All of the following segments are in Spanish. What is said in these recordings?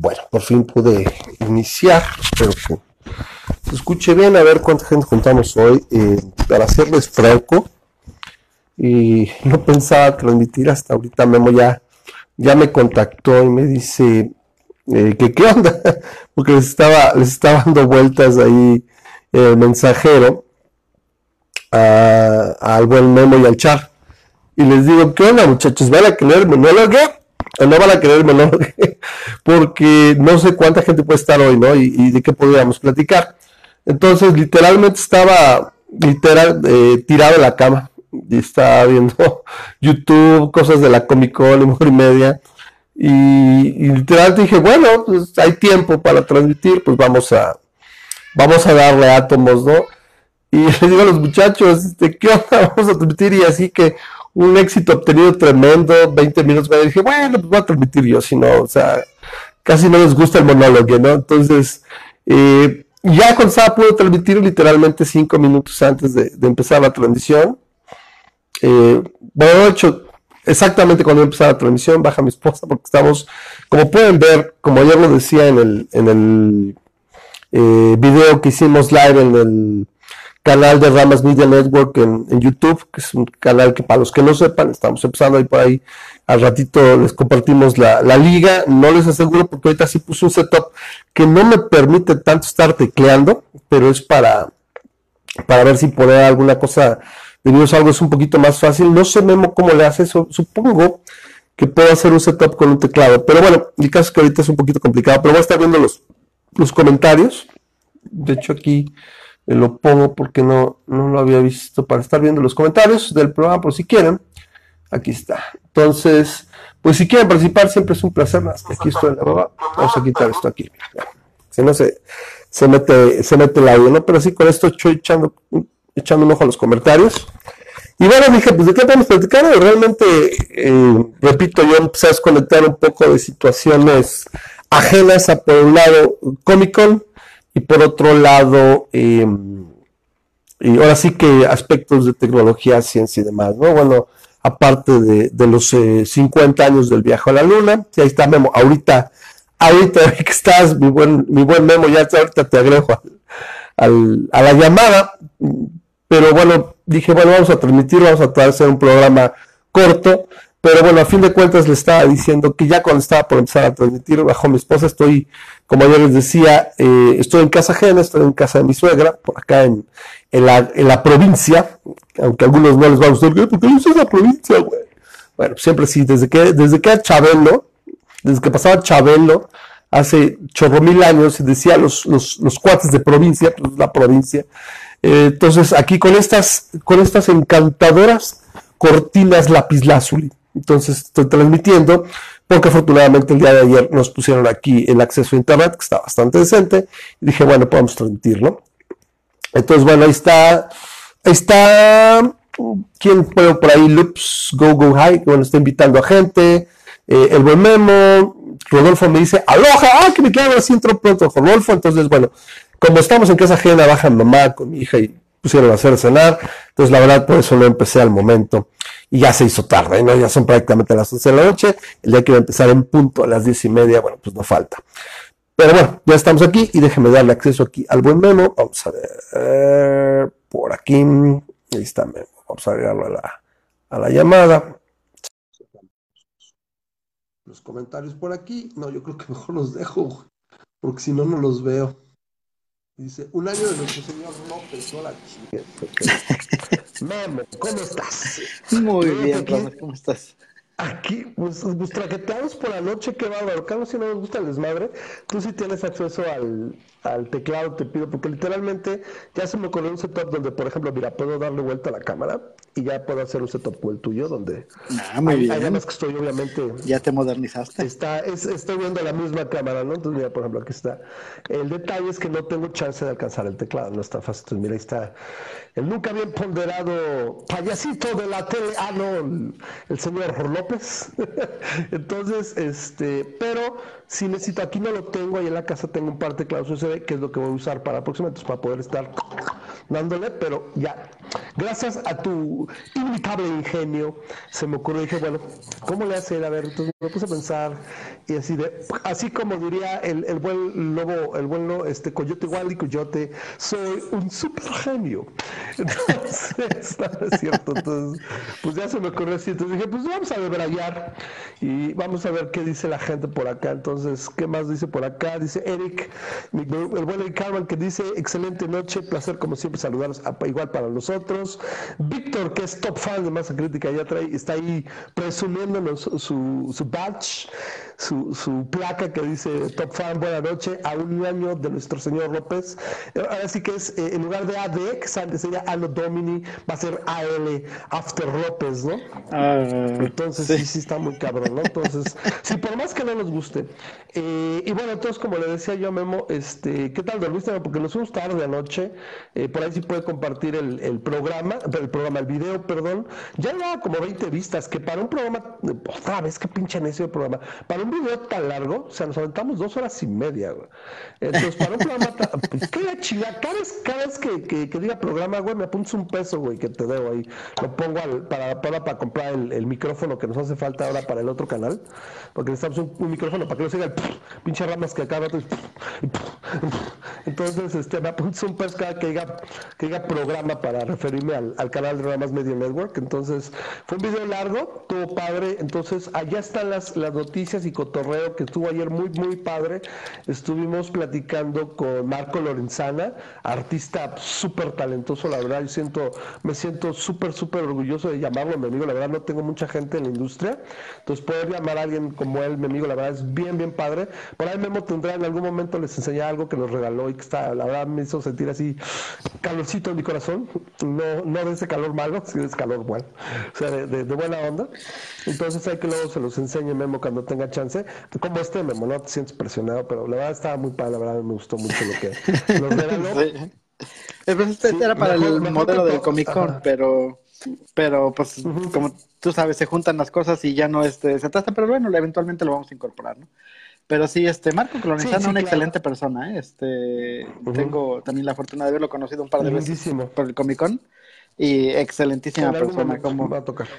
Bueno, por fin pude iniciar, espero que se escuche bien, a ver cuánta gente juntamos hoy. Eh, para hacerles franco, y no pensaba transmitir hasta ahorita, Memo ya, ya me contactó y me dice eh, que qué onda, porque les estaba, les estaba dando vueltas ahí el mensajero al buen Memo y al Char. Y les digo, ¿qué onda muchachos? ¿Van a querer monólogo? ¿O no van a monólogo? Porque no sé cuánta gente puede estar hoy, ¿no? Y, de qué podríamos platicar. Entonces, literalmente estaba literal eh, tirado en la cama y estaba viendo YouTube, cosas de la Comic Con y y media. Y, y literalmente dije, bueno, pues hay tiempo para transmitir, pues vamos a, vamos a darle átomos, ¿no? Y les digo a los muchachos, este, ¿qué onda? Vamos a transmitir y así que un éxito obtenido tremendo, 20 minutos, me dije, bueno, pues voy a transmitir yo, si no, o sea, casi no les gusta el monólogo, ¿no? Entonces, eh, ya cuando estaba pude transmitir literalmente cinco minutos antes de, empezar la transmisión. Eh, bueno, hecho, exactamente cuando empezó la transmisión, baja mi esposa, porque estamos, como pueden ver, como ayer lo decía en el, en el eh, video que hicimos live en el canal de Ramas Media Network en, YouTube, que es un canal que para los que no sepan, estamos empezando ahí por ahí. Al ratito les compartimos la, liga. No les aseguro porque ahorita sí puse un setup que no me permite tanto estar tecleando, pero es para, para ver si poner alguna cosa de algo es un poquito más fácil. No sé Memo cómo le hace eso. Supongo que puedo hacer un setup con un teclado. Pero bueno, el caso es que ahorita es un poquito complicado. Pero voy a estar viendo los, los comentarios. De hecho, aquí lo pongo porque no, no lo había visto para estar viendo los comentarios del programa por si quieren. Aquí está. Entonces, pues si quieren participar, siempre es un placer. Aquí estoy en la baba. Vamos a quitar esto aquí. Si no se, se mete, se mete el audio, ¿no? Pero así con esto estoy echando, echando un ojo a los comentarios. Y bueno, dije, pues de qué podemos platicar. Realmente, eh, repito, yo empecé a desconectar un poco de situaciones ajenas a por un lado Comic y por otro lado, em, y ahora sí que aspectos de tecnología, ciencia y demás, ¿no? Bueno, aparte de, los 50 eh, años del viaje a la luna, y ahí está Memo, ahorita, ahorita que estás, mi buen, mi buen Memo, ya ahorita te agrego al, a la llamada, pero bueno, dije, bueno, vamos a transmitir, vamos a hacer un programa corto, pero bueno, a fin de cuentas le estaba diciendo que ya cuando estaba por empezar a transmitir bajo mi esposa, estoy, como yo les decía, eh, estoy en casa ajena, estoy en casa de mi suegra, por acá en, la, provincia, aunque a algunos no les va a gustar, ¿por qué no es la provincia, güey? Bueno, siempre sí, desde que, desde que Chabelo, desde que pasaba Chabelo, hace chorro mil años, y decía los, los, los cuates de provincia, pues la provincia. Eh, entonces, aquí con estas, con estas encantadoras cortinas lapislázuli entonces estoy transmitiendo porque afortunadamente el día de ayer nos pusieron aquí el acceso a internet, que está bastante decente, y dije, bueno, podemos transmitir, ¿no? Entonces, bueno, ahí está, ahí está, ¿quién puede por ahí? Loops, Go Go High, bueno, está invitando a gente, eh, el buen Memo, Rodolfo me dice, aloja, ah, que me queda así entró pronto Rodolfo, entonces, bueno, como estamos en casa ajena, baja mamá con mi hija y pusieron a hacer cenar, entonces la verdad por eso no empecé al momento y ya se hizo tarde, ¿no? ya son prácticamente las 11 de la noche, el día que iba a empezar en punto a las 10 y media, bueno, pues no falta. Pero bueno, ya estamos aquí y déjenme darle acceso aquí al buen memo, vamos a ver, por aquí, ahí está memo, vamos a agregarlo a la, a la llamada. Los comentarios por aquí, no, yo creo que mejor los dejo, porque si no, no los veo. Dice, un año de nuestro señor López, hola Memo, ¿cómo estás? Muy bien, ¿cómo estás? Aquí, pues, pues traqueteados por la noche, qué bárbaro. Carlos, si no nos gusta el desmadre, tú sí tienes acceso al, al teclado, te pido, porque literalmente ya se me ocurrió un setup donde, por ejemplo, mira, puedo darle vuelta a la cámara y ya puedo hacer un setup como el tuyo, donde. Ah, muy bien. Además que estoy, obviamente. Ya te modernizaste. Está, es, estoy viendo la misma cámara, ¿no? Entonces, mira, por ejemplo, aquí está. El detalle es que no tengo chance de alcanzar el teclado, no está fácil. Entonces, mira, ahí está el nunca bien ponderado payasito de la tele. Ah, no, el señor López. Entonces, este, pero si necesito, aquí no lo tengo, ahí en la casa tengo un par de teclados USB, que es lo que voy a usar para próximamente, para poder estar dándole, pero ya. Gracias a tu su inimitable ingenio, se me ocurrió, dije, bueno, ¿cómo le hace? A ver, entonces me puse a pensar y así de, así como diría el, el buen lobo, el buen lo- este coyote igual y coyote, soy un super genio. Entonces, no es cierto, entonces, pues ya se me ocurrió así, entonces dije, pues vamos a debrayar y vamos a ver qué dice la gente por acá. Entonces, ¿qué más dice por acá? Dice Eric, el buen Eric Carmen que dice, excelente noche, placer como siempre saludarlos, igual para nosotros. Víctor, que es top fan de Masa Crítica, ya trae, está ahí presumiéndonos su, su badge, su, su placa que dice top fan, buena noche, a un año de nuestro señor López. Eh, Ahora sí que es, eh, en lugar de AD, que sería Alo Domini, va a ser AL, After López, ¿no? Ah, Entonces sí. sí, está muy cabrón, ¿no? Entonces, sí, por más que no nos guste. Eh, y bueno, entonces, como le decía yo a Memo, este, ¿qué tal dormiste? Porque nos fuimos tarde anoche, eh, por ahí sí puede compartir el, el programa, el programa, el video, perdón. Ya llevaba como 20 vistas, que para un programa, otra vez, qué pinche necio de programa, para un video tan largo, o sea, nos aventamos dos horas y media, güey. Entonces, para un programa tan, pues, qué la chingada, cada vez, cada vez que, que, que diga programa, güey, me apuntas un peso, güey, que te debo ahí. Lo pongo al- para, para, para comprar el, el micrófono que nos hace falta ahora para el otro canal, porque necesitamos un, un micrófono para que no siga el pinche ramas que acaba. Entonces, este, me apuntas un peso cada que diga, que diga programa para referirme al, al canal de Ramas Media Network. Entonces, fue un video largo, estuvo padre. Entonces, allá están las, las noticias y cotorreo que estuvo ayer muy, muy padre. Estuvimos platicando con Marco Lorenzana, artista súper talentoso, la verdad. Yo siento, me siento súper, súper orgulloso de llamarlo mi amigo. La verdad, no tengo mucha gente en la industria. Entonces, poder llamar a alguien como él, mi amigo, la verdad es bien, bien padre. Por ahí Memo tendrá en algún momento les enseñé algo que nos regaló y que está, la verdad me hizo sentir así calorcito en mi corazón. No, no de ese calor malo, sino de ese calor bueno. O sea, de, de- de buena onda. Entonces hay que luego se los enseñe Memo cuando tenga chance. Como este Memo, no te sientes presionado, pero la verdad estaba muy padre, la verdad me gustó mucho lo que nos regaló. sí. Este Sí, era para mejor- el mejor modelo del. Comic Con, Ajá. pero, pero pues como tú sabes, se juntan las cosas y ya no este, se trata, pero bueno, eventualmente lo vamos a incorporar, ¿no? Pero sí, este Marco Colonizano, Sí, sí, una claro. excelente persona, ¿eh? Este, tengo también la fortuna de haberlo conocido un par de veces Lindísimo. por el Comic Con y excelentísima persona, como,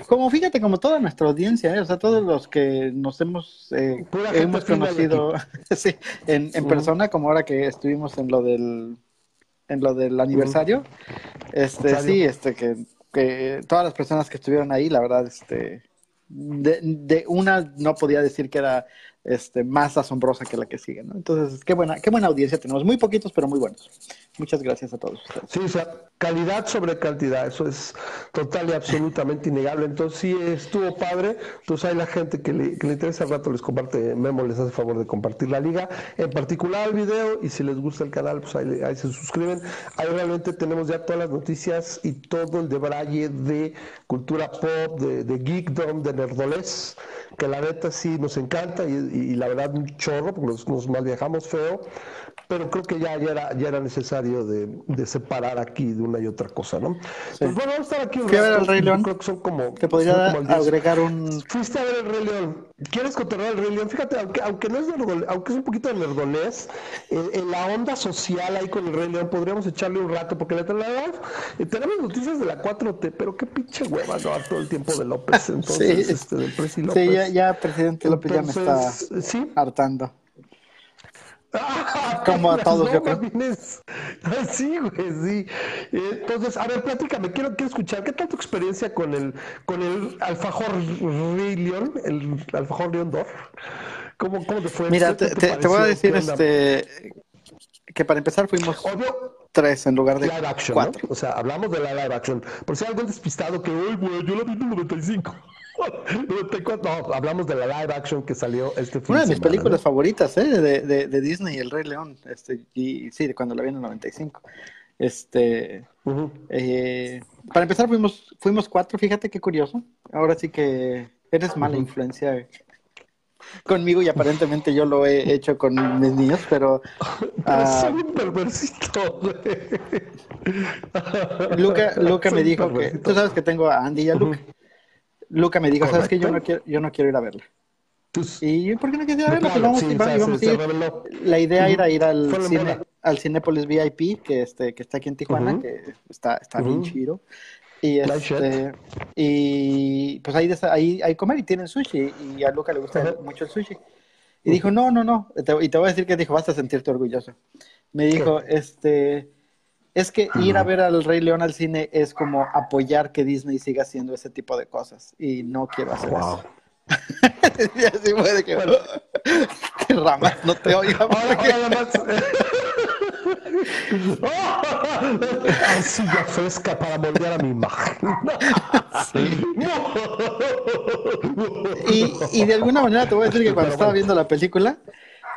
como fíjate, como toda nuestra audiencia, ¿eh? o sea, todos los que nos hemos, eh, hemos conocido sí, en, en persona, como ahora que estuvimos en lo del, en lo del aniversario, este, sí, este, que, que todas las personas que estuvieron ahí, la verdad, este, de, de una no podía decir que era este, más asombrosa que la que sigue, ¿no? Entonces, qué buena, qué buena audiencia tenemos, muy poquitos, pero muy buenos. Muchas gracias a todos. Sí, o sea, calidad sobre cantidad, eso es total y absolutamente innegable. Entonces, sí, estuvo padre. Entonces, hay la gente que le, que le interesa al rato, les comparte, Memo les hace favor de compartir la liga, en particular el video, y si les gusta el canal, pues ahí, ahí se suscriben. Ahí realmente tenemos ya todas las noticias y todo el debraye de cultura pop, de, de geekdom, de nerdolés, que la neta sí nos encanta y, y la verdad un chorro, porque nos, nos mal viajamos feo, pero creo que ya, ya, era, ya era necesario de, de separar aquí de una y otra cosa, ¿no? Pues bueno, vamos a estar aquí un rato, al Rey León. Creo que son como... Te podría son como el 10. agregar un... Fuiste a ver el Rey León. ¿Quieres continuar el Rey León? Fíjate, aunque, aunque no es nerdole- aunque es un poquito de nerdolés, en, en la onda social ahí con el Rey León podríamos echarle un rato, porque la verdad, eh, tenemos noticias de la 4T, pero qué pinche hueva no todo el tiempo de López. Entonces, Sí. este, del Presi López. Sí, ya, ya presidente López ya me está sí. hartando. Ah, Como a todos, no, yo creo. más bien es- Ah, Sí, güey, sí. Entonces, a ver, platícame, quiero, quiero escuchar, ¿qué tal tu experiencia con el, con el alfajor León, el alfajor León Dor? ¿Cómo, ¿Cómo te fue? Mira, ¿Qué te, te- te voy a decir este que para empezar fuimos Obvio, tres en lugar de live action, cuatro. ¿no? O sea, hablamos de la live action. Por si hay algún despistado que, uy, güey, yo la vi en el 95. 94, no, hablamos de la live action que salió este fin Una de mis semana, películas ¿no? favoritas, ¿eh? De, de, de Disney, El Rey León. Este, y sí, de cuando la vi en el 95. Este, Ujú. eh, para empezar fuimos, fuimos cuatro, fíjate qué curioso. Ahora sí que eres mala influencia conmigo y aparentemente yo lo he hecho con mis niños, pero Pero ah, soy un perversito. Luca, Luca Soy me dijo que, tú sabes que tengo a Andy y a Luca. Luca me dijo, ¿sabes que Yo no quiero, yo no quiero ir a verla. Tus- ¿Y por qué no quieres ir a verla? Pues plano, vamos, sí, y vamos, a ir. La idea era ir al Fue cine, al Cinépolis VIP, que este, que está aquí en Tijuana, que está, está Ujú. bien chido. Y, este, y pues ahí, ahí, ahí comer y tienen sushi. Y a Luca le gusta mucho el sushi. Y dijo, no, no, no. y te voy a decir que dijo, vas a sentirte orgulloso. Me dijo, este, es que ir a ver al Rey León al cine es como apoyar que Disney siga haciendo ese tipo de cosas. Y no quiero hacer eso. y así fue que, bueno, que ramas no te oiga. Ahora, Arcilla fresca para moldear a mi imagen. y, y, de alguna manera te voy a decir que cuando estaba viendo la película,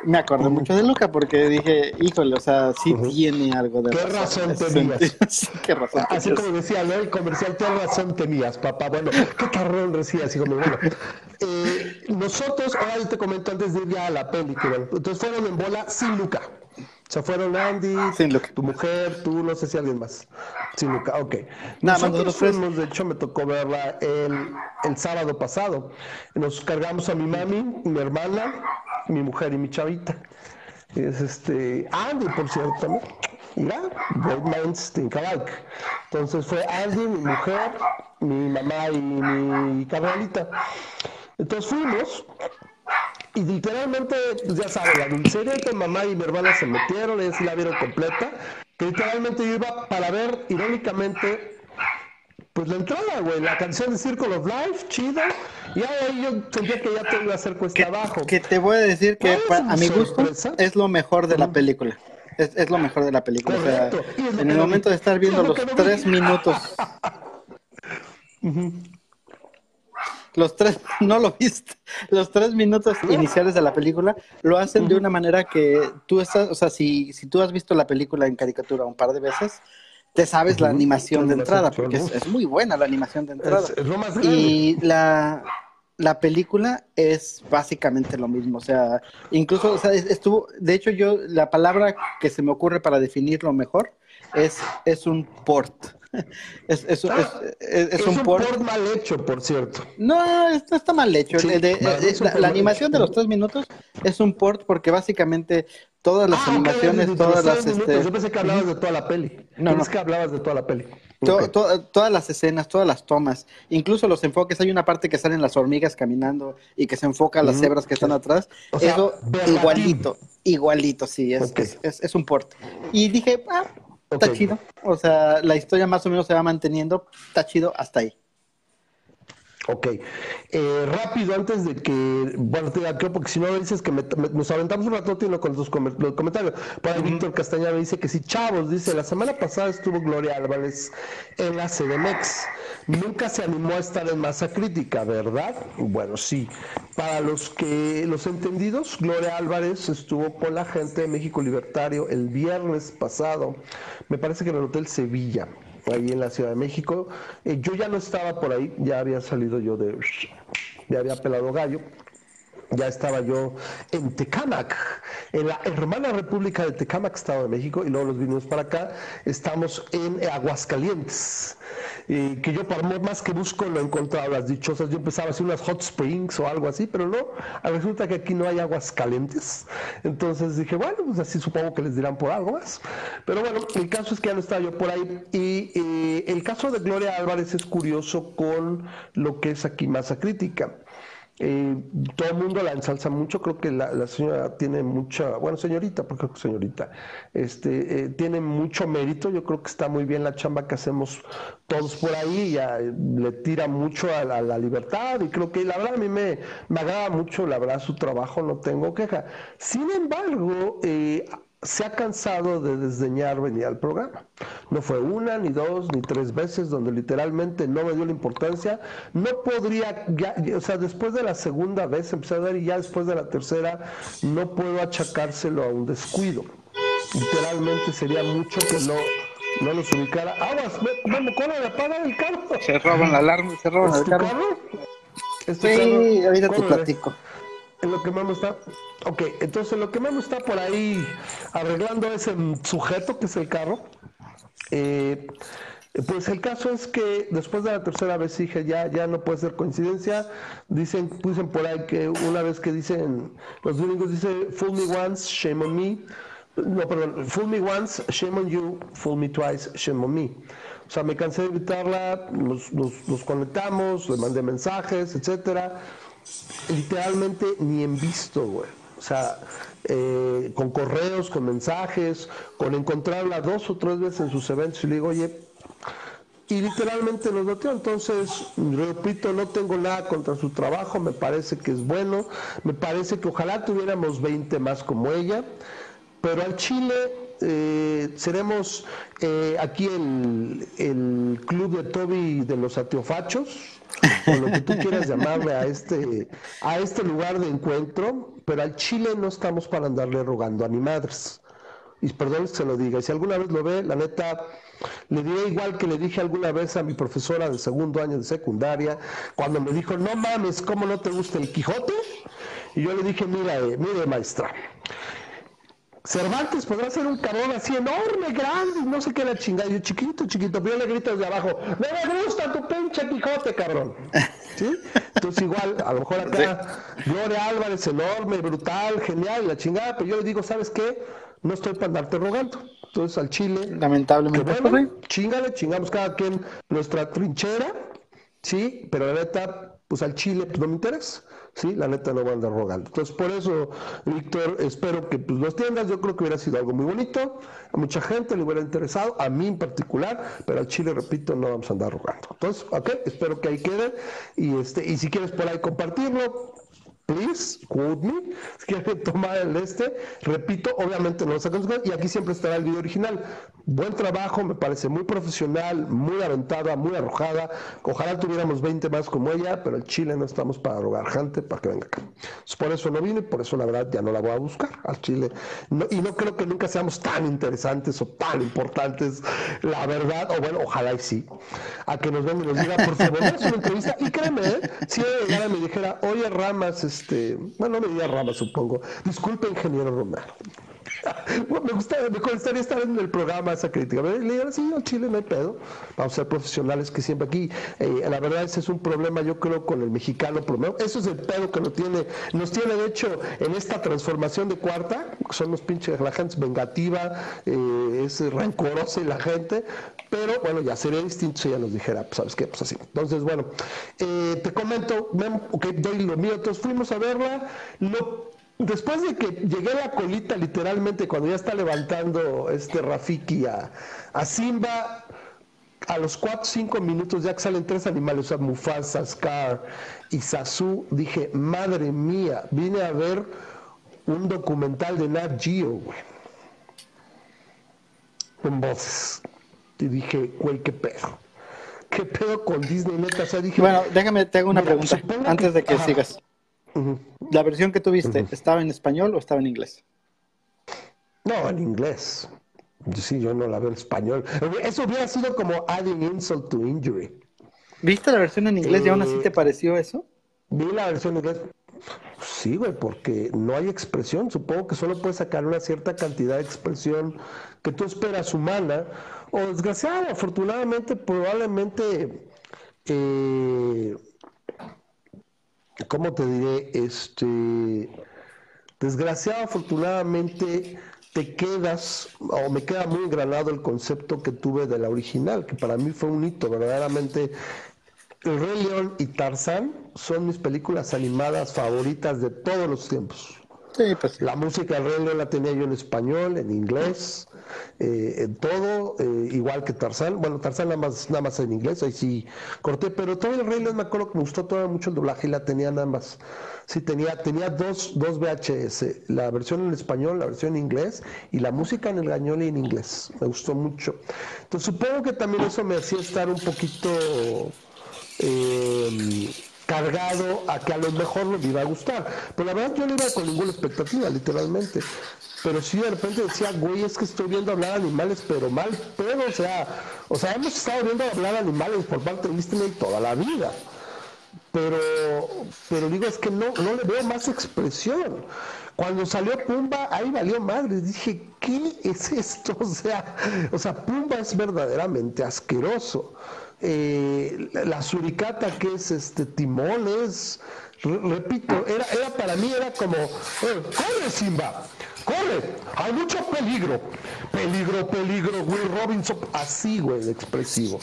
me acordé mucho de Luca porque dije, híjole, o sea, sí tiene algo de ¿Qué razón, tenías? qué razón Así como decía, ¿no? El comercial, ¿qué razón tenías, papá? Bueno, ¿qué carrón recibías? como, bueno. Eh, nosotros, ahora yo te comento antes de ir ya a la película, entonces fueron en bola sin Luca. O sea, fueron Andy, tu mujer, tú, no sé si alguien más. Sin Luca, ok. Nada nosotros fuimos, de hecho, me tocó verla el, el sábado pasado. Nos cargamos a mi mami, mi hermana, mi mujer y mi chavita. Es este, Andy, por cierto, también. Mira, Entonces fue Andy, mi mujer, mi mamá y mi carnalita. Entonces fuimos y literalmente, pues ya sabes, la dulcería que mamá y mi hermana se metieron, ellos la vieron completa, que literalmente yo iba para ver, irónicamente, pues la entrada, güey, la canción de Circle of Life, chida, y ahí yo sentía que ya te iba a hacer cuesta abajo. Que te voy a decir que a mi gusto es lo mejor de la película. Es, es lo mejor de la película. O sea, en el momento de estar viendo los tres minutos. Los tres, no lo viste, los tres minutos iniciales de la película lo hacen de una manera que tú estás, o sea, si, si tú has visto la película en caricatura un par de veces, te sabes la animación de entrada, porque es, muy buena la animación de entrada. y la, la película es básicamente lo mismo, o sea, incluso, o sea, estuvo, de hecho yo, la palabra que se me ocurre para definirlo mejor es, es un port. Es, es, es, un, port... mal hecho, por cierto. No, esto está mal hecho. la, animación de los tres minutos es un port porque básicamente todas las ah, animaciones, todas las... Este... Yo pensé que hablabas de toda la peli. No, no. que hablabas de toda la peli. todas las escenas, todas las tomas, incluso los enfoques. Hay una parte que salen las hormigas caminando y que se enfoca a las cebras que están atrás. Eso igualito, igualito, sí, es, es, es, un port. Y dije, ah, Está chido. O sea, la historia más o menos se va manteniendo. Está chido hasta ahí. Ok. Eh, rápido, antes de que. Bueno, te digo, porque si no dices que nos aventamos un rato con los, comentarios. Para Víctor Castañeda me dice que sí, chavos, dice: La semana pasada estuvo Gloria Álvarez en la CDMX. Nunca se animó a estar en masa crítica, ¿verdad? Bueno, sí. Para los que los entendidos, Gloria Álvarez estuvo con la gente de México Libertario el viernes pasado. Me parece que en el Hotel Sevilla ahí en la Ciudad de México. Eh, yo ya no estaba por ahí, ya había salido yo de... ya había pelado gallo ya estaba yo en Tecámac, en la hermana República de Tecámac, Estado de México, y luego los vinimos para acá. Estamos en Aguascalientes, y que yo para más que busco no encontraba las dichosas. Yo empezaba a hacer unas hot springs o algo así, pero no, resulta que aquí no hay aguas calientes. Entonces dije, bueno, pues así supongo que les dirán por algo más. Pero bueno, el caso es que ya no estaba yo por ahí. Y eh, el caso de Gloria Álvarez es curioso con lo que es aquí masa crítica. Eh, todo el mundo la ensalza mucho, creo que la, señora tiene mucha, bueno, señorita, porque señorita, este, eh, tiene mucho mérito, yo creo que está muy bien la chamba que hacemos todos por ahí, ya eh, le tira mucho a la, libertad y creo que la verdad a mí me, me agrada mucho, la verdad, su trabajo, no tengo queja. Sin embargo, eh, se ha cansado de desdeñar venir al programa. No fue una, ni dos, ni tres veces donde literalmente no me dio la importancia. No podría, ya, o sea, después de la segunda vez empecé a ver y ya después de la tercera no puedo achacárselo a un descuido. Literalmente sería mucho que no, no los ubicara. Aguas, vamos, de apagar el carro. Se roban la alarma, se roban el carro. carro? sí, ahorita te platico en lo que Memo está. Ok, entonces lo que Memo está por ahí arreglando ese sujeto que es el carro. Eh, pues el caso es que después de la tercera vez dije, ya, ya no puede ser coincidencia. Dicen, dicen por ahí que una vez que dicen, los gringos dicen, fool me once, shame on me. No, perdón, fool me once, shame on you, fool me twice, shame on me. O sea, me cansé de invitarla, nos, nos, conectamos, le mandé mensajes, etcétera. Literalmente ni en visto, güey. O sea, eh, con correos, con mensajes, con encontrarla dos o tres veces en sus eventos. Y le digo, oye, y literalmente lo noté. Entonces, repito, no tengo nada contra su trabajo, me parece que es bueno, me parece que ojalá tuviéramos 20 más como ella, pero al Chile eh, seremos eh, aquí el, el, club de Toby de los atiofachos, o lo que tú quieras llamarle a este, a este lugar de encuentro, pero al Chile no estamos para andarle rogando a ni madres. Y perdón que se lo diga, y si alguna vez lo ve, la neta, le diré igual que le dije alguna vez a mi profesora de segundo año de secundaria, cuando me dijo, no mames, ¿cómo no te gusta el Quijote? Y yo le dije, mira, eh, mire maestra, Cervantes podrá ser un cabrón así enorme, grande, no sé qué la chingada. Yo chiquito, chiquito, pero yo le grito desde abajo, no me gusta tu pinche Quijote, cabrón. ¿Sí? Entonces igual, a lo mejor acá, Gloria Álvarez, enorme, brutal, genial, la chingada, pero yo le digo, ¿sabes qué? No estoy para andarte rogando. Entonces al Chile, lamentablemente, bueno, chingale, chingamos cada quien nuestra trinchera, sí, pero la neta, pues al Chile pues no me interesa. ¿Sí? La neta no va a andar rogando. Entonces, por eso, Víctor, espero que pues, los tiendas, yo creo que hubiera sido algo muy bonito, a mucha gente le hubiera interesado, a mí en particular, pero al Chile, repito, no vamos a andar rogando. Entonces, ok, espero que ahí quede, y, este, y si quieres por ahí compartirlo, please, quote me, si quieren tomar el este, repito, obviamente no lo sacamos y aquí siempre estará el video original. Buen trabajo, me parece muy profesional, muy aventada, muy arrojada. Ojalá tuviéramos 20 más como ella, pero el Chile no estamos para rogar gente para que venga acá. por eso no vine, por eso la verdad ya no la voy a buscar al Chile. y no creo que nunca seamos tan interesantes o tan importantes, la verdad, o bueno, ojalá y sí, a que nos venga y nos diga, por favor, es una entrevista. Y créeme, ¿eh? si ella llegara me dijera, oye Ramas, este, bueno, no me diga Ramas, supongo, disculpe, ingeniero Romero me gustaría, me gustaría estar en el programa esa crítica. Le digo, sí, al Chile no hay pedo. Vamos a ser profesionales que siempre aquí. Eh, la verdad, ese es un problema, yo creo, con el mexicano. Por eso es el pedo que nos tiene, nos tiene, de hecho, en esta transformación de cuarta. Son los pinches, la gente es vengativa, eh, es rencorosa y la gente. Pero bueno, ya sería distinto si ella nos dijera, pues, ¿sabes qué? Pues así. Entonces, bueno, eh, te comento, ok, doy lo mío. Entonces fuimos a verla. Lo Después de que llegué a la colita, literalmente, cuando ya está levantando este Rafiki a, Simba, a los 4 o 5 minutos ya que salen tres animales, o sea, Mufasa, Scar y Sasu, dije, madre mía, vine a ver un documental de Nat Geo, güey. Con voces. Y dije, güey, qué pedo. ¿Qué pedo con Disney, neta? O sea, dije, bueno, déjame, te hago una pregunta antes de que sigas. ¿La versión que tuviste estaba en español o estaba en inglés? No, en inglés. Sí, yo no la veo en español. Eso hubiera sido como adding insult to injury. ¿Viste la versión en inglés y aún así te eh, pareció eso? Vi la versión en inglés. Sí, güey, porque no hay expresión. Supongo que solo puedes sacar una cierta cantidad de expresión que tú esperas humana. O desgraciado, afortunadamente, probablemente eh, ¿cómo te diré? Este, desgraciado, afortunadamente, te quedas, o me queda muy engranado el concepto que tuve de la original, que para mí fue un hito, verdaderamente. El Rey León y Tarzán son mis películas animadas favoritas de todos los tiempos. Pues la música del Rey León la tenía yo en español, en inglés, eh, en todo, eh, igual que Tarzán. Bueno, Tarzán nada más, nada más en inglés, ahí sí corté, pero todo el Rey León me acuerdo que me gustó todo mucho el doblaje y la tenía nada más. Sí, tenía, tenía dos, dos VHS, la versión en español, la versión en inglés y la música en el gañol y en inglés. Me gustó mucho. Entonces supongo que también eso me hacía estar un poquito... Eh, cargado a que a lo mejor me iba a gustar. Pero la verdad yo no iba con ninguna expectativa, literalmente. Pero sí de repente decía, güey, es que estoy viendo hablar animales, pero mal pero, o sea, o sea, hemos estado viendo hablar animales por parte de Disney toda la vida. Pero, pero digo, es que no, no le veo más expresión. Cuando salió Pumba, ahí valió madre. Dije, ¿qué es esto? O sea, o sea, Pumba es verdaderamente asqueroso. Eh, la suricata que es este timones, repito, era, era para mí era como, corre Simba, corre, hay mucho peligro. Peligro, peligro, Will Robinson, así, güey, expresivo.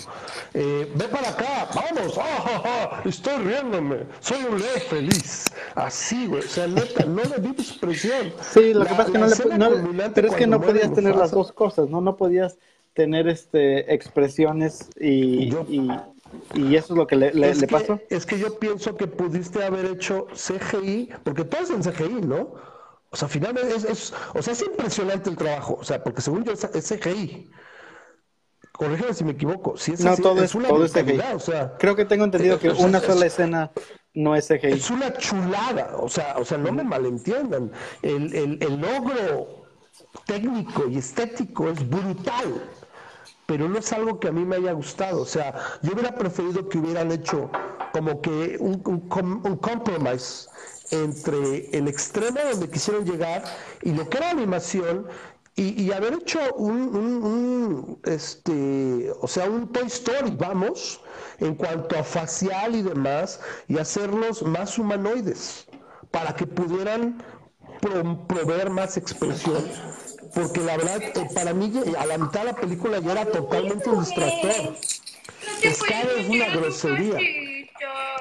Eh, ve para acá, vamos, ah, estoy riéndome, soy un león feliz. Así, güey, o sea, neta, no le di expresión. Sí, lo que pasa es que no le, pero es que no podías tener las dos cosas, ¿no? No podías tener este expresiones y, y, eso es lo que le, le, pasó. Es que yo pienso que pudiste haber hecho CGI, porque todo es en CGI, ¿no? O sea, finalmente es, es, o sea, es impresionante el trabajo, o sea, porque según yo es, CGI. Corrígeme si me equivoco. Si es no, todo es, una todo es CGI. O sea, Creo que tengo entendido que una sola escena no es CGI. Es una chulada, o sea, o sea, no me malentiendan. El, el, el logro técnico y estético es brutal pero no es algo que a mí me haya gustado. O sea, yo hubiera preferido que hubieran hecho como que un, un, un compromise entre el extremo donde quisieron llegar y lo que era animación y, haber hecho un, este, o sea, un Toy Story, vamos, en cuanto a facial y demás, y hacerlos más humanoides, para que pudieran proveer más expresión. Porque la verdad, eh, para mí, a la mitad de la película ya era totalmente un distractor. Scar es una grosería.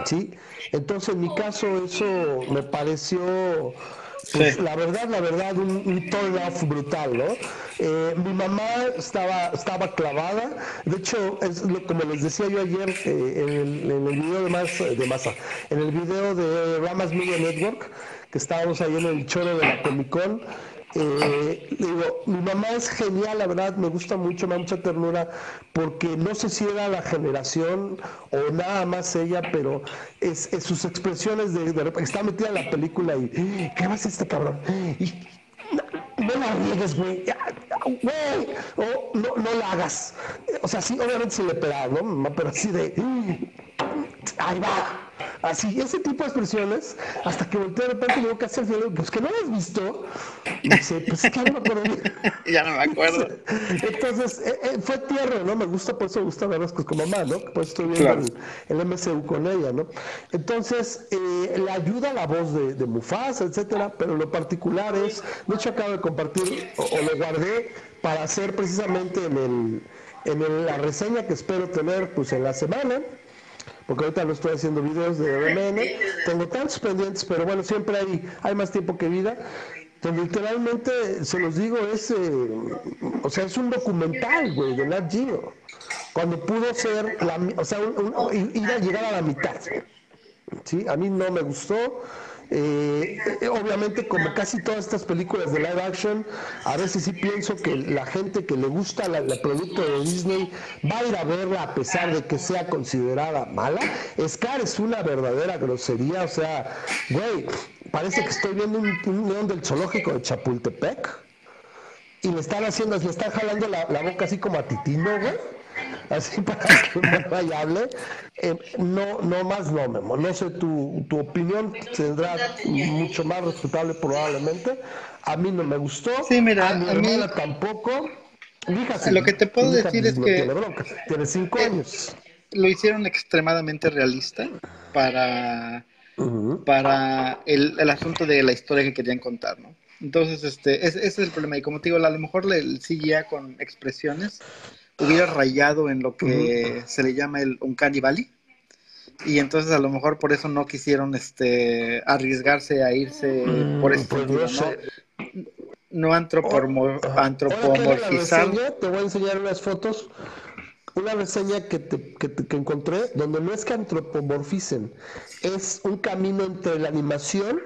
¿Sí? Entonces, en mi caso, eso me pareció, pues, la verdad, la verdad, un, un turn off brutal, ¿no? Eh, mi mamá estaba, estaba clavada, de hecho, es lo, como les decía yo ayer eh, en, el, en, el, video de, Masa, de Masa, en el video de Ramas Media Network, que estábamos ahí en el choro de la Comic Con, eh, digo, mi mamá es genial, la verdad, me gusta mucho, me da mucha ternura, porque no sé si era la generación o nada más ella, pero es, sus expresiones de, de, está metida en la película y ¿qué hacer este cabrón? Y, no, la riegues, güey, güey, o no, no la hagas. O sea, sí, obviamente se le pega, ¿no? Pero así de, ahí va Así, ese tipo de expresiones, hasta que volteé de repente y digo, ¿qué haces? Y digo, pues que no lo has visto. Y dice, pues es que no me acuerdo ya no me acuerdo. Entonces, eh, eh, fue tierno, ¿no? Me gusta, por eso me gusta ver las cosas con mamá, ¿no? Pues estoy viendo el, MCU con ella, ¿no? Entonces, eh, le ayuda la voz de, de, Mufasa, etcétera, pero lo particular es, de hecho acabo de compartir, o, o lo guardé para hacer precisamente en el en la reseña que espero tener pues en la semana porque ahorita no estoy haciendo videos de RMN, tengo tantos pendientes, pero bueno, siempre hay, hay más tiempo que vida. Entonces, literalmente, se los digo, es, eh, o sea, es un documental, güey, de Nat Geo. Cuando pudo ser, la, o sea, ir a llegar a la mitad. ¿sí? A mí no me gustó. Eh, obviamente, como casi todas estas películas de live action, a veces sí pienso que la gente que le gusta el producto de Disney va a ir a verla a pesar de que sea considerada mala. Scar es una verdadera grosería, o sea, güey, parece que estoy viendo un, león del zoológico de Chapultepec y le están haciendo, le están jalando la, la boca así como a Titino, güey así para que me hable. Eh, no, no más no, Memo. No sé, tu, tu opinión tendrá mucho más respetable probablemente. A mí no me gustó. Sí, mira, a mi hermana tampoco. lo que te puedo decir es que tiene, cinco años. Lo hicieron extremadamente realista para, para el, el, asunto de la historia que querían contar, ¿no? Entonces, este, ese, es el problema. Y como te digo, a lo mejor el CGI con expresiones hubiera rayado en lo que se le llama el un Valley. Y entonces a lo mejor por eso no quisieron este arriesgarse a irse mm, por este pues no, no antropomorfizar. te voy a enseñar unas fotos. Una reseña que, te, que, que, encontré donde no es que antropomorficen, es un camino entre la animación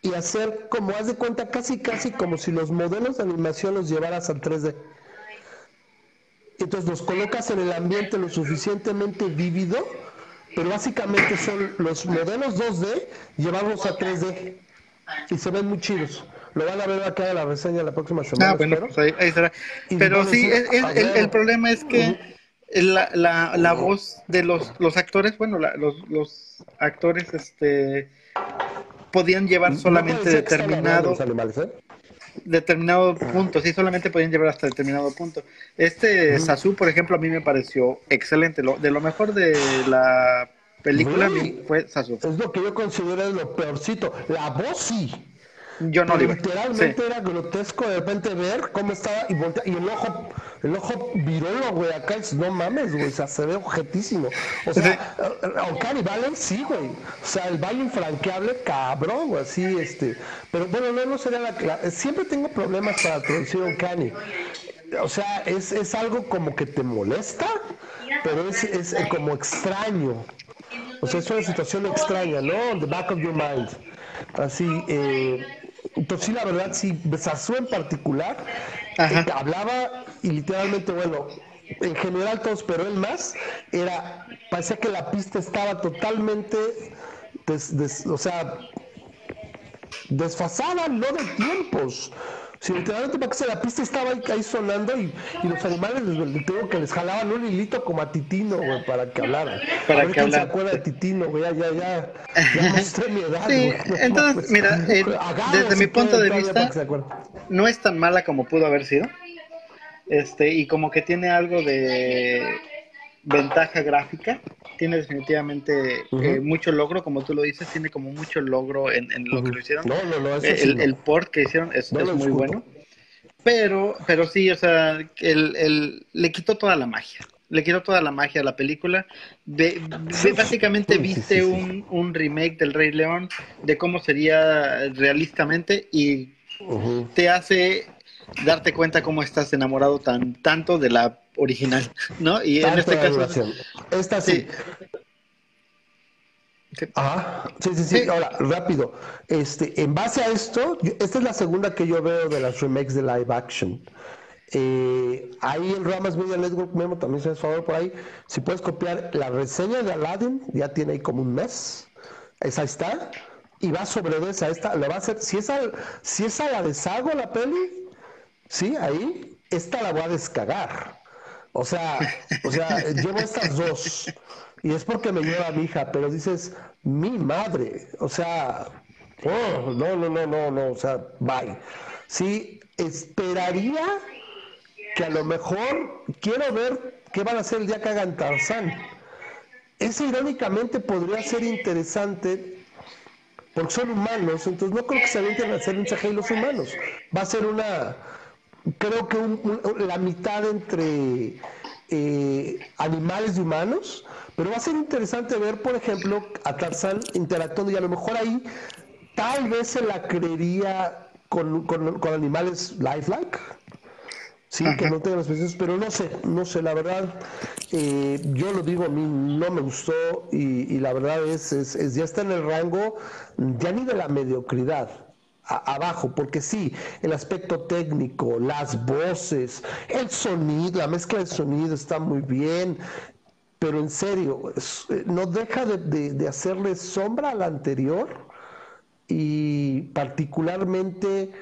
y hacer como haz de cuenta casi casi como si los modelos de animación los llevaras al 3D entonces los colocas en el ambiente lo suficientemente vívido, pero básicamente son los modelos 2D llevarlos a 3D y se ven muy chidos. Lo van a ver acá en la reseña la próxima semana. Ah, bueno, pues ahí, será. Pero sí, el, problema es que la, la, la, voz de los, los actores, bueno, los, los actores este podían llevar solamente determinado. ¿eh? Determinado punto, sí, solamente podían llevar hasta determinado punto. Este Sasu, por ejemplo, a mí me pareció excelente. Lo, de lo mejor de la película fue Sasu. Es lo que yo considero lo peorcito. La voz sí. Yo no Literalmente era grotesco de repente ver cómo estaba y voltea, y el ojo, el ojo virolo, güey, acá es, no mames, güey, o sea, se ve objetísimo. O sea, Oncani Valen sí, güey. O sea, el baile infranqueable, cabrón, güey, así, este. Pero bueno, no, no sería la, Siempre tengo problemas para traducir Oncani. O sea, es, es algo como que te molesta, pero es, es como extraño. O sea, es una situación extraña, ¿no? On the back of your mind. Así, eh, entonces sí, la verdad, sí, Besazú en particular, eh, hablaba y literalmente, bueno, en general todos, pero él más, era, parecía que la pista estaba totalmente, o sea, desfasada, no de tiempos. Si literalmente para que la pista estaba ahí, sonando y, los animales les, tengo que les jalaban un hilito como a Titino, güey, para que hablaran. Para que hablaran. se acuerda de Titino, güey, ya, ya, ya, ya mostré mi edad, sí, entonces, mira, eh, desde mi punto de vista, no es tan mala como pudo haber sido. Este, y como que tiene algo de ventaja gráfica, tiene definitivamente eh, mucho logro, como tú lo dices, tiene como mucho logro en, lo que lo hicieron. No, no, no, el, el, port que hicieron es, muy bueno. Pero, pero sí, o sea, el, el, le quitó toda la magia. Le quitó toda la magia a la película. De, básicamente viste un, un, remake del Rey León de cómo sería realistamente y te hace darte cuenta cómo estás enamorado tan tanto de la original, ¿no? Y en este caso. Esta sí. Ah, sí, sí, sí, Ahora, rápido. Este, en base a esto, esta es la segunda que yo veo de las remakes de live action. Eh, ahí en Ramas Media Network Memo también se hace favor por ahí. Si puedes copiar la reseña de Aladdin, ya tiene ahí como un mes. Esa está. Y va sobre esa. Esta le va a hacer. Si esa, si esa la deshago la peli, sí, ahí, esta la voy a descagar. O sea, o sea, llevo estas dos. Y es porque me lleva mi hija, pero dices, mi madre. O sea, oh, no, no, no, no, no, o sea, bye. Sí, esperaría que a lo mejor quiero ver qué van a hacer el día que hagan Tarzán. Ese irónicamente podría ser interesante porque son humanos, entonces no creo que se avienten a hacer un y los humanos. Va a ser una, creo que la mitad entre eh, animales y humanos, pero va a ser interesante ver, por ejemplo, a Tarzán interactuando y a lo mejor ahí tal vez se la creería con, con, animales lifelike. Sí, que no tengan especies, pero no sé, no sé, la verdad, eh, yo lo digo, a mí no me gustó y, la verdad es, es, ya está en el rango ya ni de la mediocridad, abajo, porque sí, el aspecto técnico, las voces, el sonido, la mezcla de sonido está muy bien, pero en serio, eh, no deja de, de hacerle sombra a la anterior y particularmente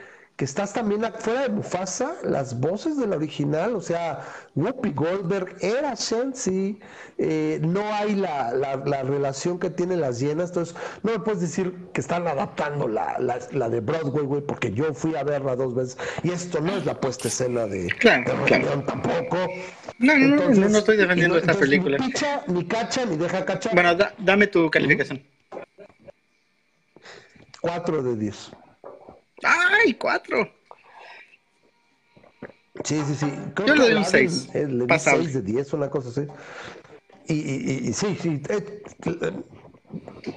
que estás también afuera de Mufasa, las voces de la original, o sea, Whoopi Goldberg era Shensi, eh, no hay la, la, relación que tienen las llenas, entonces no me puedes decir que están adaptando la, la, de Broadway, güey, porque yo fui a verla dos veces y esto no es la puesta escena de, claro, tampoco. No, no, no, no, estoy defendiendo esta película. Ni picha, ni cacha, ni deja cachar. Bueno, dame tu calificación. Cuatro de diez. ¡Ay, cuatro! Sí, sí, sí. Yo le doy un 6. Le doy 6 de 10, una cosa así. Y, y, y sí, sí. Eh,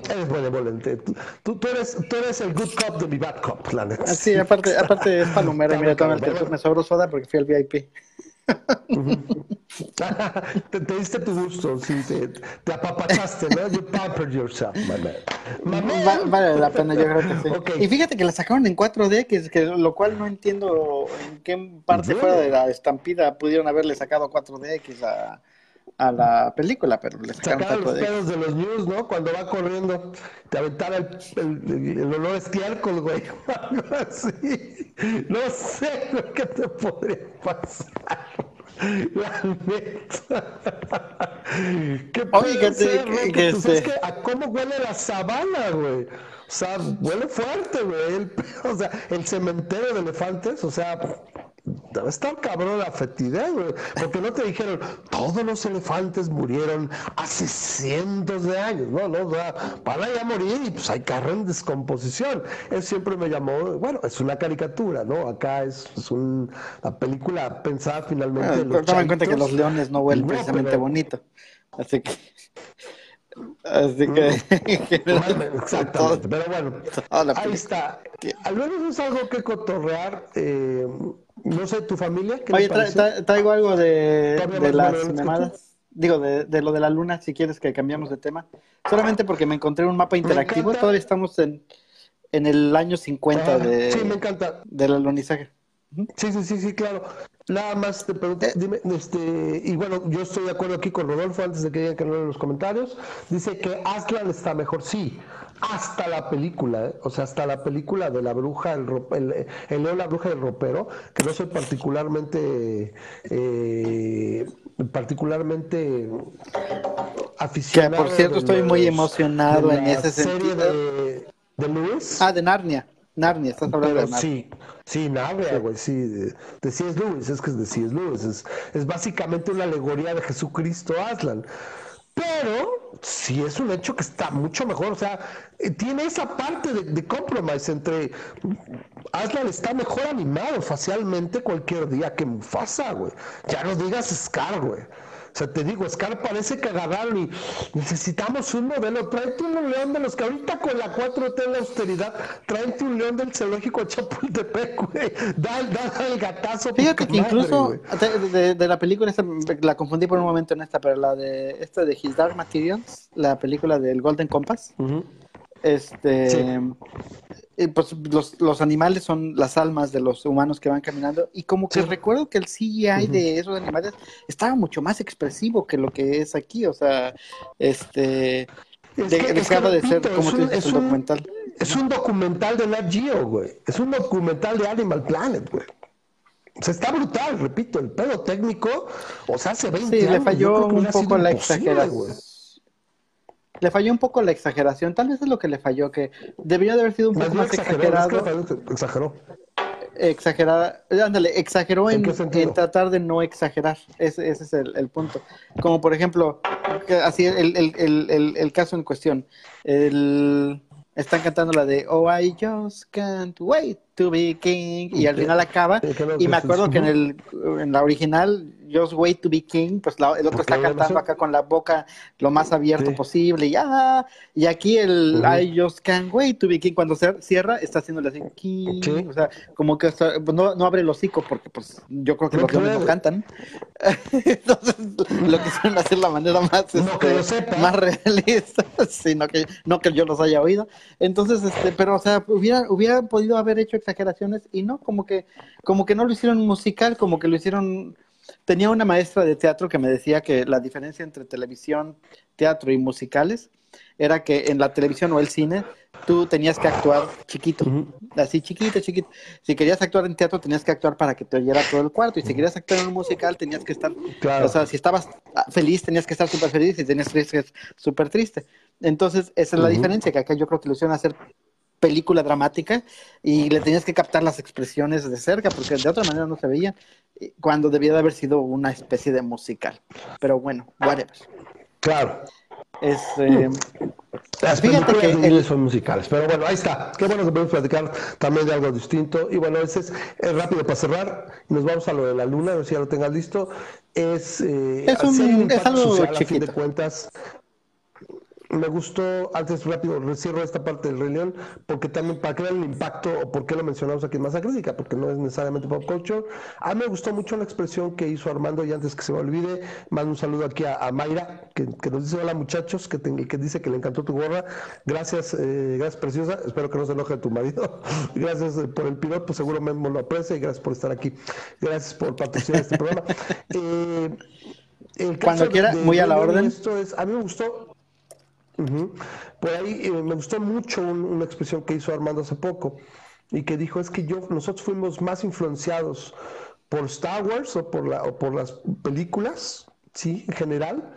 eres benevolente. Tú, tú, eres, tú eres el good cop de mi bad cop, la neta. Ah, sí, aparte, aparte es palomera. Mira, el me sobró soda porque fui al VIP. Te, te, diste tu gusto, sí, te, te apapachaste, ¿no? You pampered yourself, my man. vale la pena, yo creo que sí. Y fíjate que la sacaron en 4D, que, que lo cual no entiendo en qué parte fuera de la estampida pudieron haberle sacado 4DX a, a la película, pero le sacaron los pedos de los news, ¿no? Cuando va corriendo, te aventara el, el, el olor estiércol, güey. así. No sé lo que te podría pasar. La neta. ¿Qué puede que ser, que, que, ¿Tú sabes que a cómo huele la sabana, güey? O sea, huele fuerte, güey. o sea, el cementerio de elefantes, o sea, debe estar cabrón la fetidez, güey. Porque no te dijeron, todos los elefantes murieron hace cientos de años. No, no, para ya morir y pues hay carro en descomposición. Él siempre me llamó, bueno, es una caricatura, ¿no? Acá es, una película pensada finalmente. Ah, pero toma en cuenta que los leones no vuelven precisamente bonito. Así que. Así que. Exactamente. Pero bueno, ahí está. Al menos es algo que cotorrear. Eh, no sé, tu familia. Oye, traigo algo de, de las llamadas. Digo, de, de, lo de la luna, si quieres que cambiamos de tema. Solamente porque me encontré un mapa interactivo. Todavía estamos en, en el año 50 de, sí, me encanta. del alunizaje. Sí, sí, sí, sí, claro. Nada más te pregunto, eh. dime, este, y bueno, yo estoy de acuerdo aquí con Rodolfo antes de que digan que no en los comentarios. Dice que Aslan está mejor, sí, hasta la película, ¿eh? o sea, hasta la película de la bruja, el, el, el Leo, la bruja del ropero, que no soy particularmente, eh, particularmente aficionado. Que por cierto, estoy muy emocionado en ese sentido. De, de Lewis. Ah, de Narnia. Narnia, estás hablando de Narnia. Sí, sí, Narnia, güey, sí, de, de C.S. Lewis, es que es de C.S. Lewis, es, es básicamente una alegoría de Jesucristo Aslan. Pero sí es un hecho que está mucho mejor, o sea, eh, tiene esa parte de, de compromise entre Aslan está mejor animado facialmente cualquier día que Mufasa, güey. Ya no digas Scar, güey. O sea, te digo, Scar parece que agarraron y necesitamos un modelo. Tráete un león de los que ahorita con la 4T en la austeridad, tráete un león del zoológico de Chapultepec, güey. Da, da, el gatazo. Fíjate que incluso de, de, la película, esta, la confundí por un momento en esta, pero la de esta de His Dark Materials, la película del Golden Compass. Este, pues los, los, animales son las almas de los humanos que van caminando y como que recuerdo que el CGI de esos animales estaba mucho más expresivo que lo que es aquí, o sea, este, es de, que, de ser como es un, es un, documental. Es un documental de Nat Geo, güey. Es un documental de Animal Planet, güey. O sea, está brutal, repito, el pedo técnico, o sea, hace 20 sí, le falló un poco la exageración le falló un poco la exageración. Tal vez es lo que le falló, que debió de haber sido un poco más, exagerado. exageró. Exagerada, ándale, exageró en, ¿En, tratar de no exagerar. Ese, ese es el, el, punto. Como por ejemplo, así el, el, el, el caso en cuestión. El, están cantando la de Oh, I just can't wait to be king. Y al final acaba. Y me acuerdo que en, el, en la original, Just Wait to be King, pues el otro está cantando acá con la boca lo más abierto posible. Y, ah, y aquí el I just can't wait to be king, cuando se cierra, está haciéndole así, king. O sea, como que pues, no, no, abre el hocico porque pues yo creo que los hombres no cantan. Entonces lo quisieron hacer la manera más, este, más realista, sino que, no que yo los haya oído. Entonces, este, pero o sea, hubiera, hubiera podido haber hecho exageraciones y no, como que, como que no lo hicieron musical, como que lo hicieron Tenía una maestra de teatro que me decía que la diferencia entre televisión, teatro y musicales era que en la televisión o el cine tú tenías que actuar chiquito, así chiquito, chiquito. Si querías actuar en teatro tenías que actuar para que te oyera todo el cuarto. Y si querías actuar en un musical tenías que estar, o sea, si estabas feliz tenías que estar súper feliz y tenías que estar súper triste. Entonces, esa es la diferencia, que acá yo creo que lo hicieron hacer película dramática y le tenías que captar las expresiones de cerca porque de otra manera no se veía cuando debía de haber sido una especie de musical. Pero bueno, whatever. Claro. Este, Las fíjate que son musicales, pero bueno, ahí está. Qué bueno que podemos platicar también de algo distinto. Y bueno, ese es, rápido para cerrar. Nos vamos a lo de la luna, a ver si ya lo tengas listo. Es, eh, es, un, es algo social, a fin de cuentas, me gustó, antes rápido, cierro esta parte del Rey León, porque también para crear el impacto, o por qué lo mencionamos aquí en Masa Crítica, porque no es necesariamente pop culture. A mí me gustó mucho la expresión que hizo Armando, y antes que se me olvide, mando un saludo aquí a, Mayra, que, nos dice hola muchachos, que, que dice que le encantó tu gorra. Gracias, eh, gracias preciosa, espero que no se enoje tu marido. gracias eh, por el piloto, pues seguro Memo lo aprecia y gracias por estar aquí. Gracias por participar en este programa. Eh, Cuando quiera, muy a la orden. Esto es, a mí me gustó por ahí eh, me gustó mucho una expresión que hizo Armando hace poco y que dijo es que yo nosotros fuimos más influenciados por Star Wars o por, la, o por las películas, sí, en general,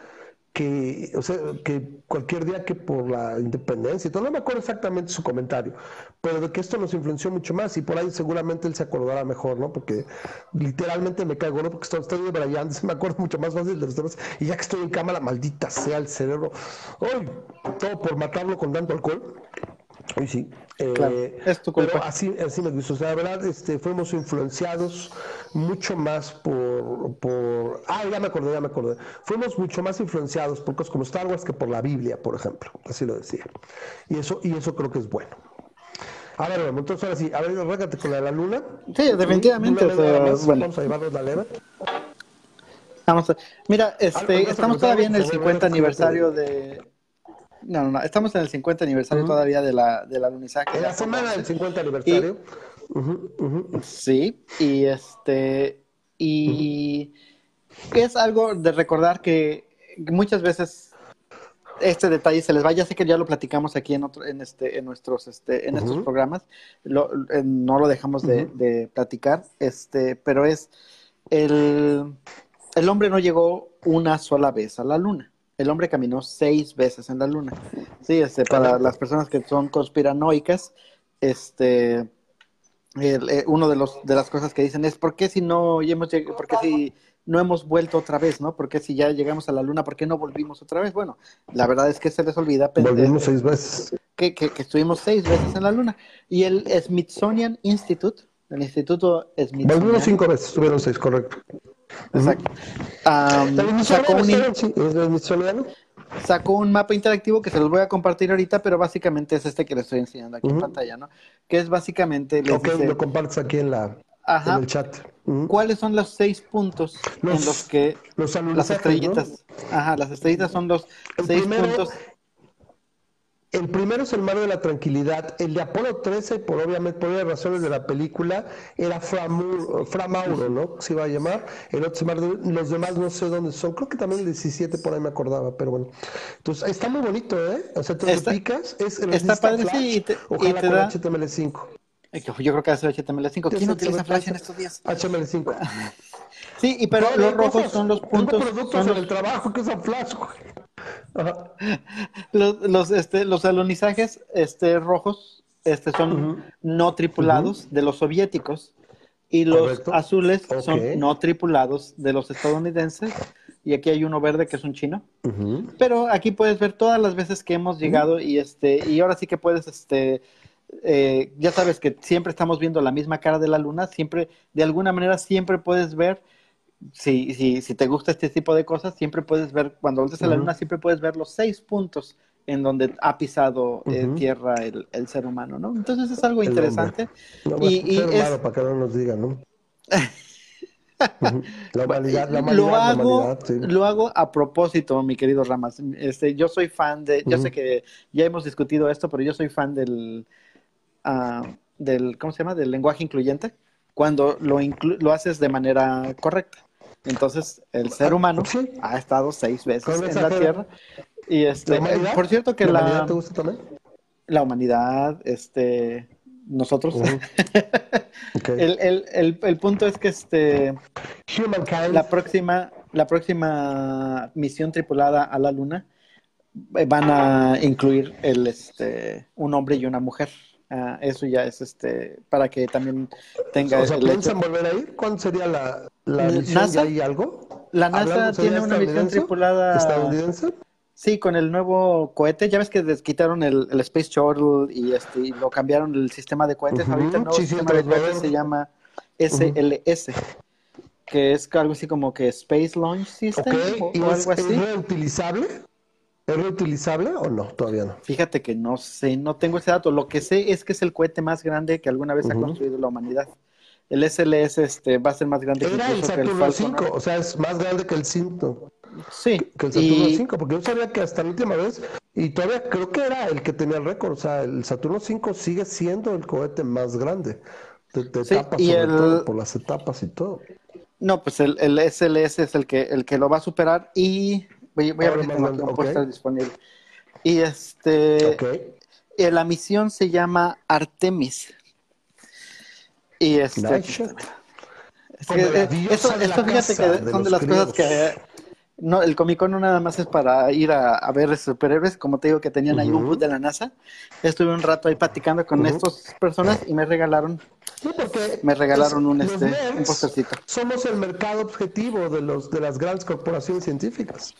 que, o sea, que cualquier día que por la independencia no me acuerdo exactamente su comentario, pero de que esto nos influenció mucho más y por ahí seguramente él se acordará mejor, ¿no? Porque literalmente me caigo, ¿no? Porque estoy, de me acuerdo mucho más fácil de los demás y ya que estoy en cámara, maldita sea el cerebro, ¡ay! Todo por matarlo con tanto alcohol. Hoy sí. Eh, es tu culpa. Pero así, así me gusta. O sea, la verdad, este, fuimos influenciados mucho más por, por. Ah, ya me acordé, ya me acordé. Fuimos mucho más influenciados por cosas como Star Wars que por la Biblia, por ejemplo. Así lo decía. Y eso, y eso creo que es bueno. A ver, bueno, entonces ahora sí, a ver, arráncate con la de la luna. Sí, definitivamente. Vamos a llevarnos la leva. Vamos a... Mira, este, estamos todavía en el 50 aniversario de no, no, no. Estamos en el 50 aniversario todavía de la, del alunizaje. En la semana del 50 aniversario. Sí, y este. Y es algo de recordar que muchas veces este detalle se les va. Ya sé que ya lo platicamos aquí en otro, en este, en nuestros, este, en estos programas. no lo dejamos de, de, platicar. Este, pero es el, el hombre no llegó una sola vez a la luna el hombre caminó seis veces en la luna. Sí, este, para las personas que son conspiranoicas, este, eh, uno de los de las cosas que dicen es ¿por qué si no hemos por qué si no hemos vuelto otra vez, ¿no? ¿Por qué si ya llegamos a la luna, por qué no volvimos otra vez? Bueno, la verdad es que se les olvida Volvimos seis veces. Que, que, estuvimos seis veces en la luna. Y el Smithsonian Institute, el Instituto Smithsonian. Volvimos cinco veces, estuvieron seis, correcto. Exacto. sacó, un, mapa interactivo que se los voy a compartir ahorita, pero básicamente es este que les estoy enseñando aquí en pantalla, ¿no? Que es básicamente... ok, lo compartes aquí en, la, en el chat. ¿Cuáles son los seis puntos en los que las estrellitas... Ajá, las estrellitas son los seis puntos el primero es el mar de la tranquilidad. El de Apolo 13, por obviamente, por las razones de la película, era Framauro, ¿no? Se iba a llamar. El otro mar de, los demás no sé dónde son. Creo que también el 17 por ahí me acordaba, pero bueno. Entonces, está muy bonito, ¿eh? O sea, te lo picas, es el Está padre, sí, y te, ojalá con HTML5. Yo creo que hace HTML5. ¿Quién utiliza Flash en estos días? HTML5. Sí, y pero los rojos son los puntos. productos son los... en el trabajo que usan Flash, los, los, este, los alunizajes este, rojos este, son no tripulados de los soviéticos y los azules son no tripulados de los estadounidenses. Y aquí hay uno verde que es un chino. Pero aquí puedes ver todas las veces que hemos llegado y este y ahora sí que puedes este eh, ya sabes que siempre estamos viendo la misma cara de la luna, siempre de alguna manera siempre puedes ver si, si, si te gusta este tipo de cosas, siempre puedes ver, cuando volteas a la luna, siempre puedes ver los seis puntos en donde ha pisado eh, tierra el, el, ser humano, ¿no? Entonces es algo interesante. y, es... para que no nos digan, ¿no? la la lo hago, lo hago a propósito, mi querido Ramas. Este, yo soy fan de, yo sé que ya hemos discutido esto, pero yo soy fan del, uh, del, ¿cómo se llama? Del lenguaje incluyente, cuando lo, lo haces de manera correcta. Entonces, el ser humano ha estado seis veces en la Tierra. Y este, por cierto que la, la humanidad te gusta también. La humanidad, este, nosotros. el, el, el, el, punto es que este, la próxima, la próxima misión tripulada a la Luna eh, van a incluir el, este, un hombre y una mujer. Ah, eso ya es este para que también tenga. O sea, ¿piensan volver a ir? ¿Cuándo sería la, la misión? ¿Ya hay algo? La NASA tiene una misión tripulada. ¿Estadounidense? Sí, con el nuevo cohete. Ya ves que quitaron el, el Space Shuttle y, este, y lo cambiaron el sistema de cohetes. Ahorita el nuevo sistema de cohetes se llama SLS. Que es algo así como que Space Launch System o, ¿Y algo así. ¿Es reutilizable? ¿Es reutilizable o no? Todavía no. Fíjate que no sé, no tengo ese dato. Lo que sé es que es el cohete más grande que alguna vez ha construido la humanidad. El SLS este, va a ser más grande Era el Saturno 5, o sea, es más grande que el cinto. Sí. Que el Saturno 5, porque yo sabía que hasta la última vez, y todavía creo que era el que tenía el récord, o sea, el Saturno 5 sigue siendo el cohete más grande. De, de sí, y el... todo, por las etapas y todo. No, pues el, el SLS es el que, el que lo va a superar y Voy, a ver si tengo disponible. Y este. Y la misión se llama Artemis. Y este. Es que, eh, esto, fíjate que son de las cosas que, no, el Comic Con no nada más es para ir a, ver superhéroes, como te digo que tenían ahí un bus de la NASA. Estuve un rato ahí platicando con estas personas y me regalaron Sí, porque me regalaron un, este, un postercito. Somos el mercado objetivo de los de las grandes corporaciones científicas.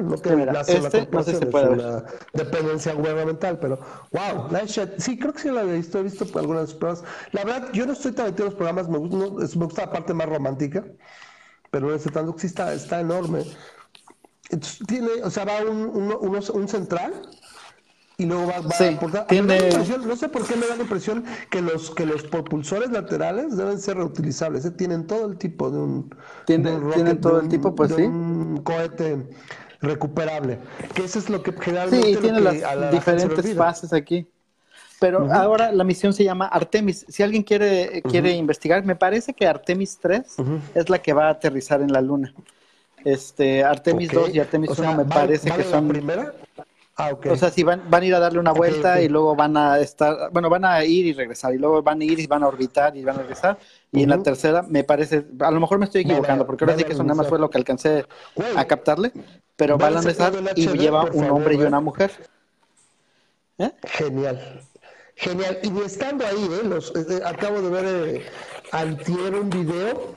No que Mira, este, no sé si puede una dependencia gubernamental, pero wow, sí, creo que sí la he visto, he visto algunas pruebas. La verdad, yo no estoy tan metido en los programas, me gusta, me gusta la parte más romántica, pero ese tanto que sí está, está enorme. Entonces, tiene, o sea, va un, un, un central y luego va, a tiene... no sé por qué me da la impresión que los que los propulsores laterales deben ser reutilizables. ¿eh? Tienen todo el tipo de un. tienen todo el tipo, pues sí. Un cohete recuperable. Que eso es lo que generalmente. Sí, tiene las diferentes fases aquí. Pero ahora la misión se llama Artemis. Si alguien quiere, quiere investigar, me parece que Artemis 3 es la que va a aterrizar en la Luna. Este, Artemis 2 y Artemis 1 me parece que son. La primera? Ah, o sea, si van, van a ir a darle una vuelta y luego van a estar, bueno, van a ir y regresar, y luego van a ir y van a orbitar y van a regresar. Y en la tercera, me parece, a lo mejor me estoy equivocando, porque ahora sí que eso nada más fue lo que alcancé a captarle, pero van a regresar y lleva un hombre y una mujer. ¿Eh? Genial. Genial. Y estando ahí, ¿eh? Los, eh, acabo de ver antier un video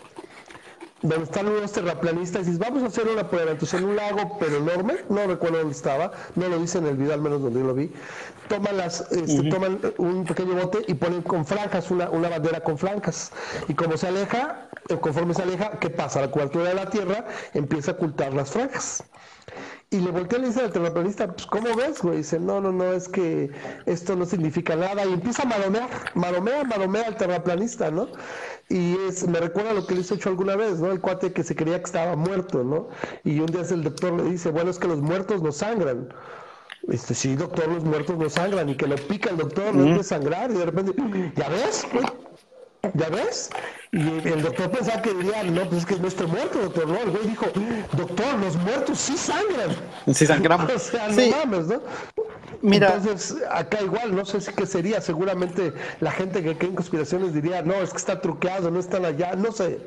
donde están unos terraplanistas y dices, vamos a hacer una prueba, entonces en un lago pero enorme, no recuerdo dónde estaba, no lo dice en el video, al menos donde yo lo vi, toman, las, este, toman un pequeño bote y ponen con franjas, una, una bandera con franjas, y como se aleja, conforme se aleja, ¿qué pasa? La cobertura de la Tierra empieza a ocultar las franjas. Y le volteé y le dice al terraplanista, pues ¿cómo ves, güey? Dice, no, no, no, es que esto no significa nada. Y empieza a maromear, maromea, maromea al terraplanista, ¿no? Y es, me recuerda lo que le hizo hecho alguna vez, ¿no? El cuate que se creía que estaba muerto, ¿no? Y un día el doctor le dice, bueno, es que los muertos no sangran. Este, sí, doctor, los muertos no sangran. Y que lo pica el doctor, no puede sangrar. Y de repente, ¿ya ves? ¿Ya ves? Y el doctor pensaba que diría, no, pues es que no estoy muerto, doctor. No, el güey dijo, doctor, los muertos sí sangran. Sí sangramos. o sea, no mames, ¿no? Mira. Entonces, acá igual, no sé si qué sería. Seguramente la gente que cree en conspiraciones diría, no, es que está truqueado, no están allá, no sé.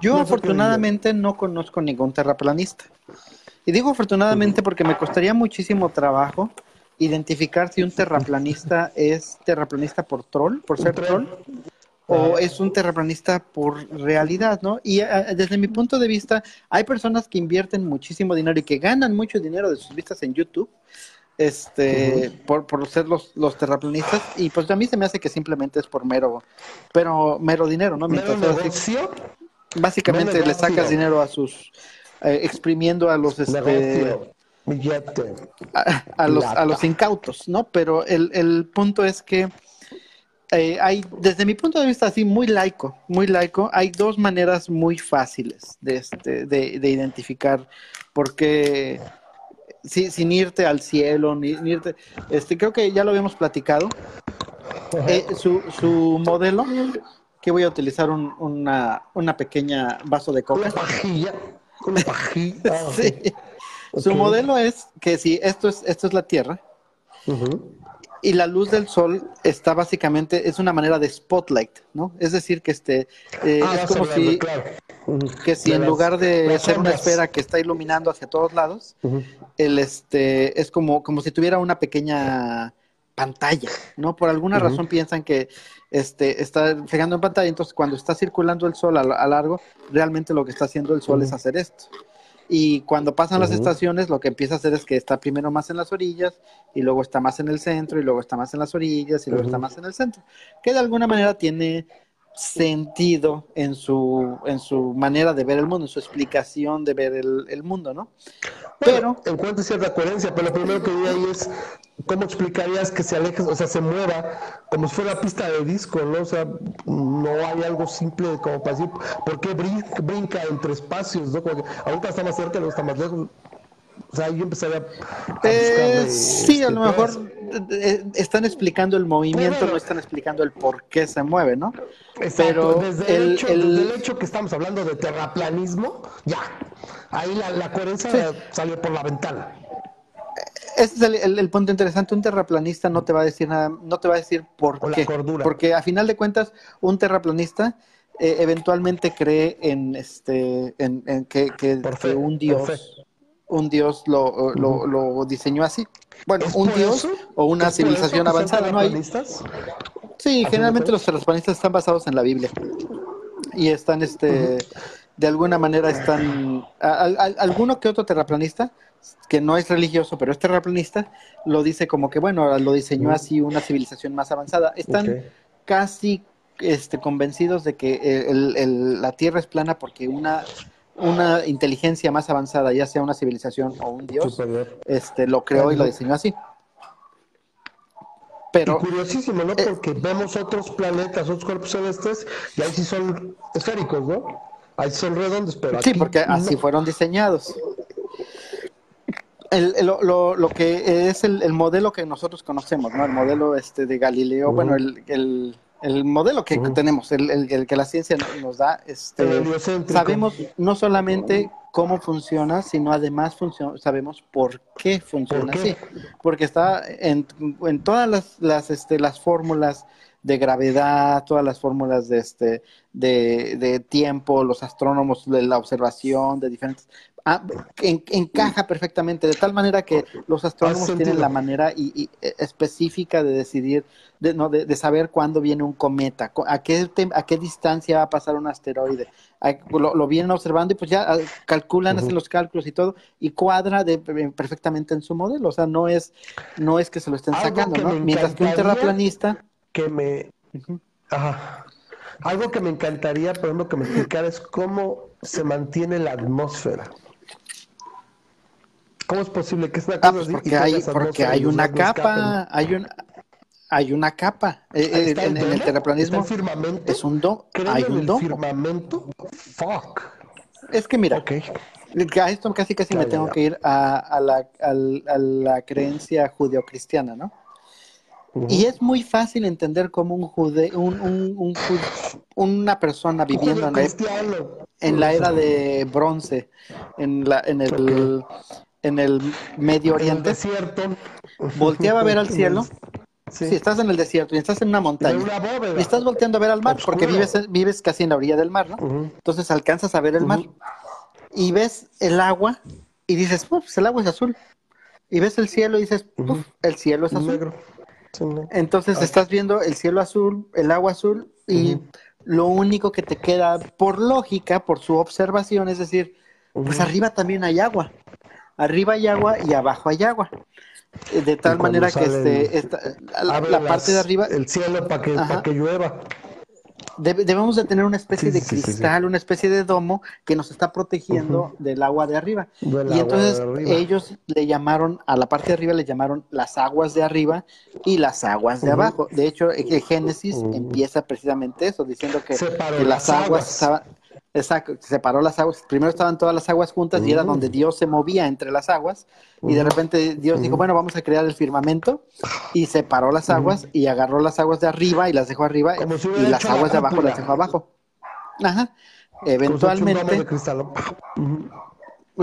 Yo afortunadamente no conozco ningún terraplanista. Y digo afortunadamente porque me costaría muchísimo trabajo identificar si un terraplanista es terraplanista por troll, por ser troll, o es un terraplanista por realidad, ¿no? Y ah, desde mi punto de vista, hay personas que invierten muchísimo dinero y que ganan mucho dinero de sus vistas en YouTube, este, por, por ser los, los terraplanistas, y pues a mí se me hace que simplemente es por mero, pero mero dinero, ¿no? Mientras negocio? básicamente le sacas dinero a sus, eh, exprimiendo a los, este, a, los, a los incautos, ¿no? Pero el, el punto es que eh, hay, desde mi punto de vista así, muy laico, muy laico, hay dos maneras muy fáciles de, este, de, identificar, porque sin irte al cielo, ni, irte, este, creo que ya lo habíamos platicado, eh, su, su modelo, que voy a utilizar un, una, una pequeña vaso de coca. Una pajilla, una pajilla. Su modelo es que si esto es, esto es la Tierra, y la luz del sol está básicamente, es una manera de spotlight, ¿no? Es decir, que este, eh, ah, es como si, que si en lugar de ser una esfera que está iluminando hacia todos lados, el este, es como, como si tuviera una pequeña pantalla, ¿no? Por alguna razón piensan que este, está fijando en pantalla, entonces cuando está circulando el sol a, a largo, realmente lo que está haciendo el sol es hacer esto. Y cuando pasan las estaciones, lo que empieza a hacer es que está primero más en las orillas, y luego está más en el centro, y luego está más en las orillas, y luego está más en el centro. Que de alguna manera tiene sentido en su, en su manera de ver el mundo, en su explicación de ver el, el mundo, ¿no? pero encuentra cierta coherencia, pero lo primero que vi ahí es cómo explicarías que se aleje, o sea, se mueva como si fuera pista de disco, ¿no? O sea, no hay algo simple como para decir, ¿por qué brinca, entre espacios, ¿no? Como que ahorita está más cerca, luego está más lejos. O sea, yo empezaría a eh, Sí, a lo mejor eh, eh, están explicando el movimiento, no están explicando el por qué se mueve, ¿no? Pero desde el, hecho, Desde el hecho que estamos hablando de terraplanismo, ya, ahí la, la coherencia salió por la ventana. Ese es el, punto interesante. Un terraplanista no te va a decir nada, no te va a decir por qué. Porque a final de cuentas, un terraplanista eh, eventualmente cree en este en, que, que, un dios un dios lo, lo, lo, diseñó así. Bueno, un dios o una civilización avanzada, ¿no hay? Sí, generalmente los terraplanistas están basados en la Biblia. Y están este de alguna manera están alguno que otro terraplanista que no es religioso, pero es terraplanista, lo dice como que, bueno, lo diseñó así una civilización más avanzada. Están casi este, convencidos de que la Tierra es plana porque una, una inteligencia más avanzada, ya sea una civilización o un dios, este, lo creó y lo diseñó así. Pero, curiosísimo, ¿no? Eh, porque vemos otros planetas, otros cuerpos celestes, y ahí sí son esféricos, ¿no? Ahí son redondos, pero Sí, porque así fueron diseñados el, lo, lo, que es el, modelo que nosotros conocemos, ¿no? El modelo este de Galileo, bueno, el, el, modelo que tenemos, el, que la ciencia nos da, este, sabemos no solamente cómo funciona, sino además sabemos por qué funciona así, porque está en, en todas las, las, este, las fórmulas de gravedad, todas las fórmulas de este de, de tiempo, los astrónomos de la observación de diferentes Ah, encaja perfectamente, de tal manera que los astrónomos tienen la manera y, e, específica de decidir, de, no, de, saber cuándo viene un cometa, a qué, a qué distancia va a pasar un asteroide. Lo, vienen observando y pues ya ah, calculan, hacen los cálculos y todo, y cuadra de, perfectamente en su modelo. O sea, no es, no es que se lo estén sacando, ¿no? Mientras que un terraplanista... Que me... Algo que me encantaría, por ejemplo, que me explicaras cómo se mantiene la atmósfera. ¿Cómo es posible que es una ah, cosa porque hay, porque hay una capa, hay un hay una capa eh, eh, en, el terraplanismo. Es un do, hay un domo. firmamento? Fuck. Es que mira, a esto casi casi me tengo que ir a, a, la, a, la, creencia judeocristiana, ¿no? Y es muy fácil entender cómo un jude, un, un, un una persona viviendo en, en la era de bronce, en, la, en el en el Medio Oriente, volteaba a ver al cielo. Si estás en el desierto y estás en una montaña. y estás volteando a ver al mar porque vives, vives casi en la orilla del mar, ¿no? Entonces alcanzas a ver el mar y ves el agua y dices, pues el agua es azul. Y ves el cielo y dices, el cielo es azul. Entonces estás viendo el cielo azul, el agua azul y lo único que te queda por lógica, por su observación, es decir, pues arriba también hay agua arriba hay agua y abajo hay agua. Eh, de tal manera que este, la, parte de arriba... El cielo para que, que llueva. debemos de tener una especie de cristal, una especie de domo que nos está protegiendo del agua de arriba. y entonces ellos le llamaron, a la parte de arriba le llamaron las aguas de arriba y las aguas de abajo. De hecho, el Génesis empieza precisamente eso, diciendo que, las, aguas estaban Exacto, separó las aguas. Primero estaban todas las aguas juntas y era mm. donde Dios se movía entre las aguas. Y de repente Dios dijo, bueno, vamos a crear el firmamento. Y separó las aguas y agarró las aguas de arriba y las dejó arriba. y las aguas de abajo las dejó abajo. Ajá. Eventualmente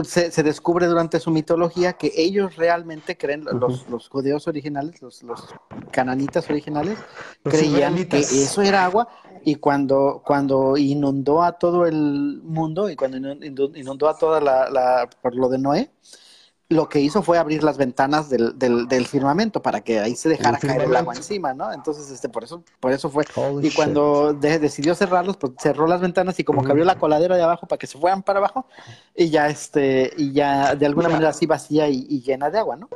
se, se, descubre durante su mitología que ellos realmente creen, los, los judíos originales, los, los cananitas originales, creían que eso era agua y cuando, cuando inundó a todo el mundo y cuando inundó a toda la, la por lo de Noé, lo que hizo fue abrir las ventanas del, del, firmamento para que ahí se dejara caer el agua encima, ¿no? Entonces, este, por eso, por eso fue. y cuando decidió cerrarlos, pues cerró las ventanas y como que abrió la coladera de abajo para que se fueran para abajo, y ya este, y ya de alguna manera así vacía y, llena de agua, ¿no?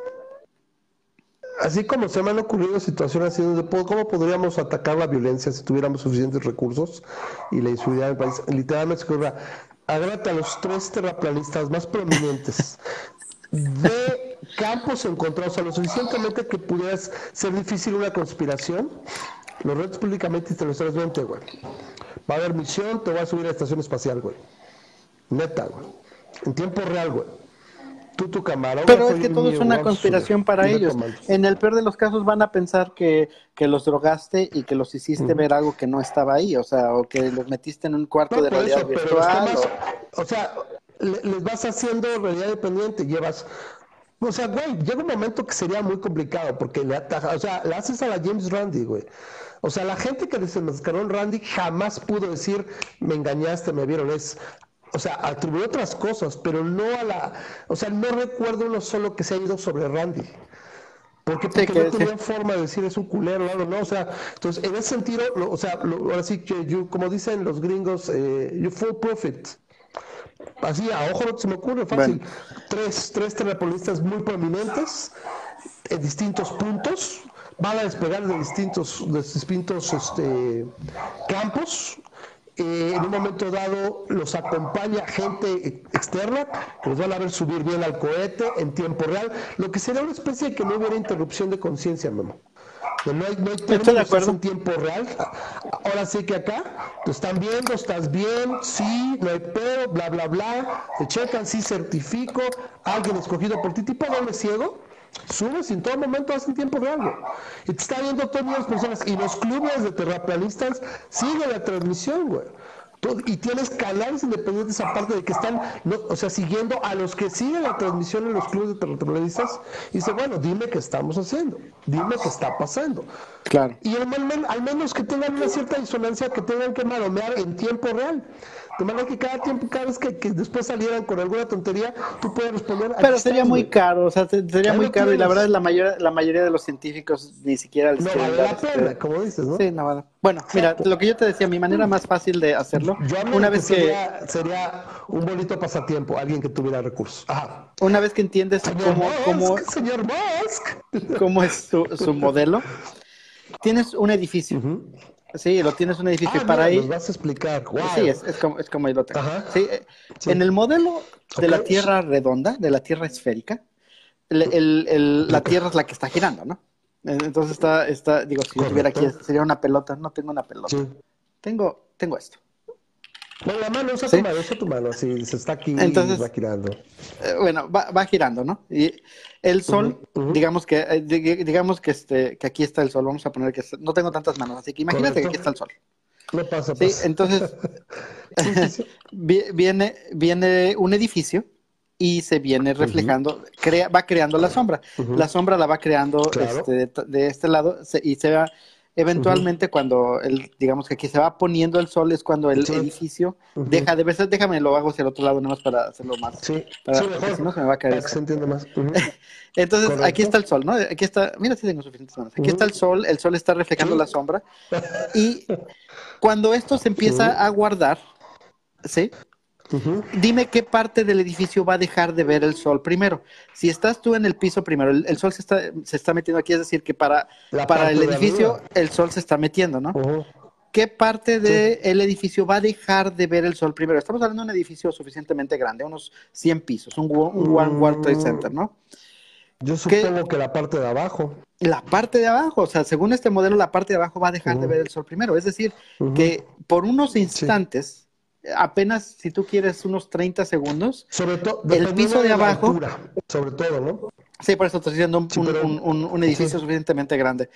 Así como se me han ocurrido situaciones así donde cómo podríamos atacar la violencia si tuviéramos suficientes recursos y la inseguridad del país. Literalmente se agárrate a los tres terraplanistas más prominentes de campos encontrados, o lo suficientemente que pudieras ser difícil una conspiración, los retos públicamente y te los vente, güey. Va a haber misión, te voy a subir a la estación espacial, güey. Neta, güey. En tiempo real, güey. Tú, tu. Pero es que todo es una conspiración para ellos. En el peor de los casos van a pensar que, que los drogaste y que los hiciste ver algo que no estaba ahí, o sea, o que los metiste en un cuarto de realidad virtual. o sea, les vas haciendo realidad dependiente, llevas O sea, güey, llega un momento que sería muy complicado porque le ataja, o sea, le haces a la James Randy, güey. O sea, la gente que desenmascaró en Randy jamás pudo decir, me engañaste, me vieron. Es, o sea, atribuyó otras cosas, pero no a la, o sea, no recuerdo uno solo que se ha ido sobre Randy. Porque, porque no tenía forma de decir es un culero, no, no, o sea, entonces en ese sentido, o sea, ahora sí que, you, como dicen los gringos, eh, you full profit. Así, a ojo no se me ocurre, fácil. Tres, tres terrapolistas muy prominentes en distintos puntos, van a despegar de distintos, de distintos este, campos, eh, en un momento dado los acompaña gente externa que los van a ver subir bien al cohete en tiempo real, lo que sería una especie de que no hubiera interrupción de conciencia, Memo. no hay, no hay en tiempo real. Ahora sí que acá te están viendo, estás bien, sí, no hay pedo, bla, bla, bla. Te checan, sí, certifico, alguien escogido por ti, tipo doble ciego subes y en todo momento hacen tiempo real. Y te está viendo todas las personas. Y los clubes de terraplanistas siguen la transmisión, güey. Y tienes canales independientes aparte de que están, o sea, siguiendo a los que siguen la transmisión en los clubes de terraplanistas. Y dice, bueno, dime qué estamos haciendo. Dime qué está pasando. Claro. Y al, al menos que tengan una cierta disonancia, que tengan que malomear en tiempo real. Manera que cada tiempo, cada vez que, después salieran con alguna tontería, tú puedes responder. Pero sería muy caro, o sea, sería muy caro y la verdad es la mayoría, la mayoría de los científicos ni siquiera les No vale la pena, este como dices, ¿no? Sí, no vale. Bueno, mira, lo que yo te decía, mi manera más fácil de hacerlo, una vez que... Sería, un bonito pasatiempo, alguien que tuviera recursos. Ajá. Una vez que entiendes cómo, cómo, señor Musk. cómo es su, su modelo, tienes un edificio. Sí, lo tienes un edificio ah, para ahí. Nos vas a explicar. Sí, es, es, como, es como ahí lo tengo. Eh, sí, En el modelo de la Tierra redonda, de la Tierra esférica, el, el, la Tierra es la que está girando, ¿no? Entonces está, está digo, si yo estuviera aquí, sería una pelota. No tengo una pelota. Tengo, tengo esto. Bueno, la mano, usa tu mano, usa tu mano, así se está aquí Entonces, va girando. Eh, bueno, va, va, girando, ¿no? Y el sol, digamos que, eh, digamos que este, que aquí está el sol, vamos a poner que no tengo tantas manos, así que imagínate que aquí está el sol. No pasa, Sí, entonces viene, viene un edificio y se viene reflejando, crea, va creando la sombra. La sombra la va creando este, de, este lado y se va Eventualmente, cuando el, digamos que aquí se va poniendo el sol, es cuando el edificio deja de verse. Déjame lo hago hacia el otro lado, nada más para hacerlo más. Sí, para, mejor. Si no, se me va a caer. se más. Entonces, aquí está el sol, ¿no? Aquí está, mira si tengo suficientes manos. Aquí está el sol, el sol está reflejando la sombra. Y cuando esto se empieza a guardar, ¿sí? Dime qué parte del edificio va a dejar de ver el sol primero. Si estás tú en el piso primero, el, sol se está, se está metiendo aquí, es decir, que para, para el edificio el sol se está metiendo, ¿no? ¿Qué parte del edificio va a dejar de ver el sol primero? Estamos hablando de un edificio suficientemente grande, unos 100 pisos, un, One World Trade Center, ¿no? Yo supongo que la parte de abajo. La parte de abajo, o sea, según este modelo, la parte de abajo va a dejar de ver el sol primero. Es decir, que por unos instantes apenas, si tú quieres, unos 30 segundos. Sobre todo, el piso de, abajo. sobre todo, ¿no? Sí, por eso estoy diciendo un, edificio suficientemente grande.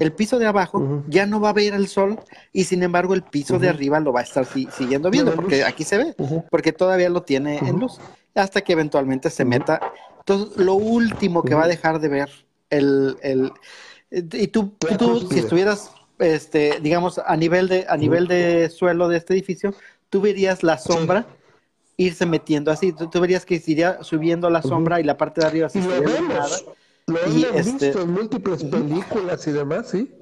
El piso de abajo ya no va a ver el sol y sin embargo el piso de arriba lo va a estar siguiendo viendo porque aquí se ve, porque todavía lo tiene en luz, hasta que eventualmente se meta. Entonces, lo último que va a dejar de ver el... el y tú, tú si estuvieras, este, digamos, a nivel de, a nivel de suelo de este edificio, tú verías la sombra irse metiendo así, tú, verías que iría subiendo la sombra y la parte de arriba se lo vemos, lo hemos este, visto en múltiples películas y demás, ¿sí?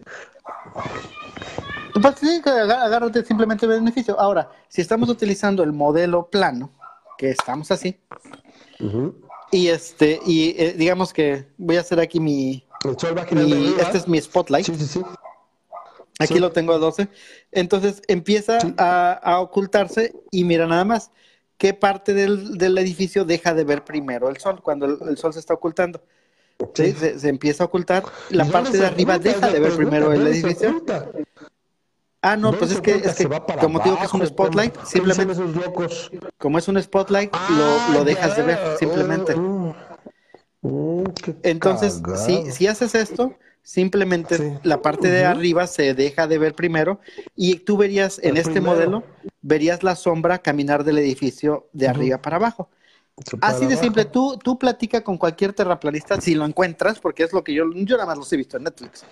Pues sí, agárrate simplemente el beneficio. Ahora, si estamos utilizando el modelo plano, que estamos así, y este, y eh, digamos que voy a hacer aquí mi, mi este es mi spotlight. Sí, sí, sí. Aquí lo tengo a 12. Entonces empieza a, ocultarse y mira nada más qué parte del, edificio deja de ver primero el sol cuando el, sol se está ocultando. ¿Sí? Se, empieza a ocultar. La parte de arriba deja de ver primero el edificio. Ah, no, pues es que, es que como digo que es un spotlight, simplemente como es un spotlight, lo, lo, dejas de ver, simplemente. Uh, uh, Entonces, si, si haces esto, Simplemente la parte de arriba se deja de ver primero y tú verías en este modelo, verías la sombra caminar del edificio de arriba para abajo. Así de simple, tú, tú platica con cualquier terraplanista, si lo encuentras, porque es lo que yo, yo nada más los he visto en Netflix.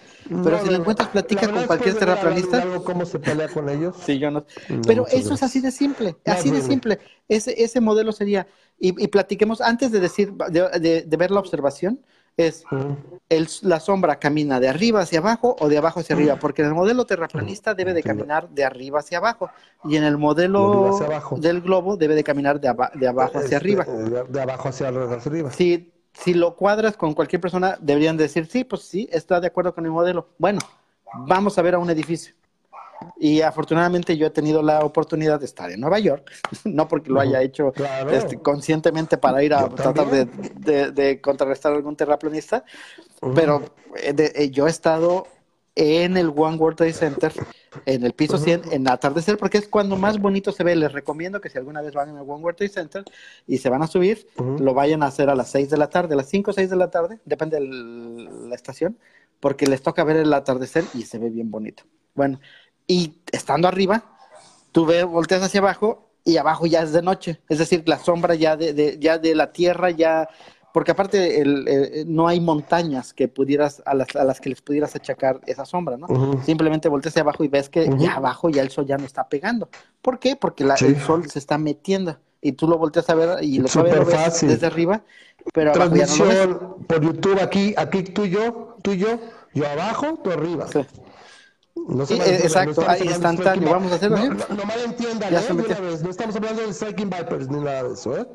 Pero si lo encuentras, platica con cualquier terraplanista. ¿Cómo se pelea con ellos? Sí, yo no. Pero eso es así de simple, así de simple. Ese, ese modelo sería, y, platiquemos, antes de decir, de, de ver la observación, es el, la sombra camina de arriba hacia abajo o de abajo hacia arriba, porque en el modelo terraplanista debe de caminar de arriba hacia abajo y en el modelo del globo debe de caminar de, abajo hacia arriba. De, abajo hacia arriba. Si, si lo cuadras con cualquier persona, deberían decir, sí, pues sí, está de acuerdo con el modelo. Bueno, vamos a ver a un edificio. Y afortunadamente yo he tenido la oportunidad de estar en Nueva York, no porque lo haya hecho este, conscientemente para ir a tratar de, contrarrestar algún terraplanista, pero eh, eh, yo he estado en el One World Trade Center, en el piso 100, en atardecer, porque es cuando más bonito se ve. Les recomiendo que si alguna vez van al One World Trade Center y se van a subir, lo vayan a hacer a las 6 de la tarde, a las 5 o 6 de la tarde, depende de la estación, porque les toca ver el atardecer y se ve bien bonito. Bueno, y estando arriba, tú ves, volteas hacia abajo y abajo ya es de noche. Es decir, la sombra ya de, ya de la tierra, ya. Porque aparte el, no hay montañas que pudieras, a las, a las, que les pudieras achacar esa sombra, ¿no? Simplemente volteas hacia abajo y ves que ya abajo ya el sol ya no está pegando. ¿Por qué? Porque el sol se está metiendo y tú lo volteas a ver y lo, ves desde arriba, pero Transmisión por YouTube aquí, aquí tú y yo, tú y yo, yo abajo, tú arriba. No se eh, exacto, ahí instantáneo. Vamos a hacerlo. No, no, no malentiendan, ¿eh? vez. No estamos hablando de Striking Vipers ni nada de eso, ¿eh?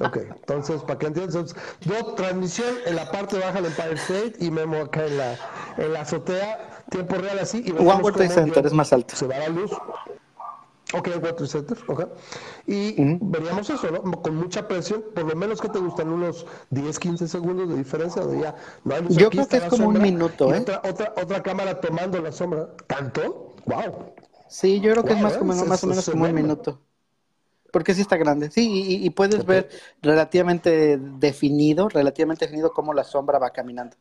Ok, entonces, para que entiendan, yo transmisión en la parte baja del Empire State y Memo acá en la, en la azotea, tiempo real así. Y One World Center es más alto. Se va la luz. Ok, Water Center, ok. Y veríamos eso, ¿no? Con mucha presión, por lo menos que te gustan unos 10, 15 segundos de diferencia, de ya no hay Yo creo que es como un minuto, ¿eh? Otra, otra, otra, cámara tomando la sombra. ¿Tanto? ¡Wow! Sí, yo creo que es más, como, más o menos como un minuto. Porque sí está grande. Sí, y, puedes ver relativamente definido, relativamente definido cómo la sombra va caminando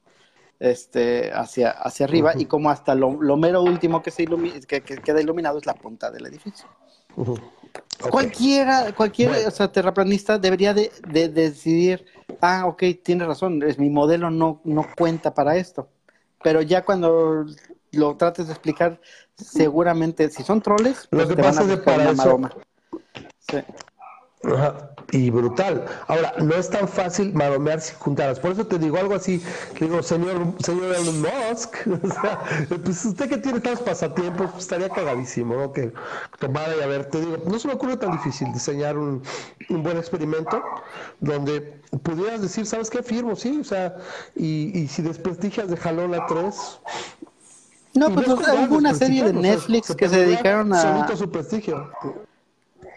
este, hacia, hacia arriba y como hasta lo, mero último que, se que, queda iluminado es la punta del edificio. Cualquiera, cualquier o sea, terraplanista debería de, decidir, ah, ok, tiene razón, es, mi modelo no, no cuenta para esto. Pero ya cuando lo trates de explicar, seguramente, si son troles, lo pues que te pasa van a buscar una maroma. Sí. Y brutal. Ahora, no es tan fácil maromear sin juntarlas. Por eso te digo algo así, que digo, señor, señor Elon Musk, o sea, pues usted que tiene tantos pasatiempos, pues estaría cagadísimo, ¿no? Que tomara y a ver, te digo, no se me ocurre tan difícil diseñar un, un buen experimento donde pudieras decir, ¿sabes qué? Firmo, sí, o sea, y, y si desprestigias de jalón a tres, no, pues hubo una serie de Netflix que se dedicaron a... su prestigio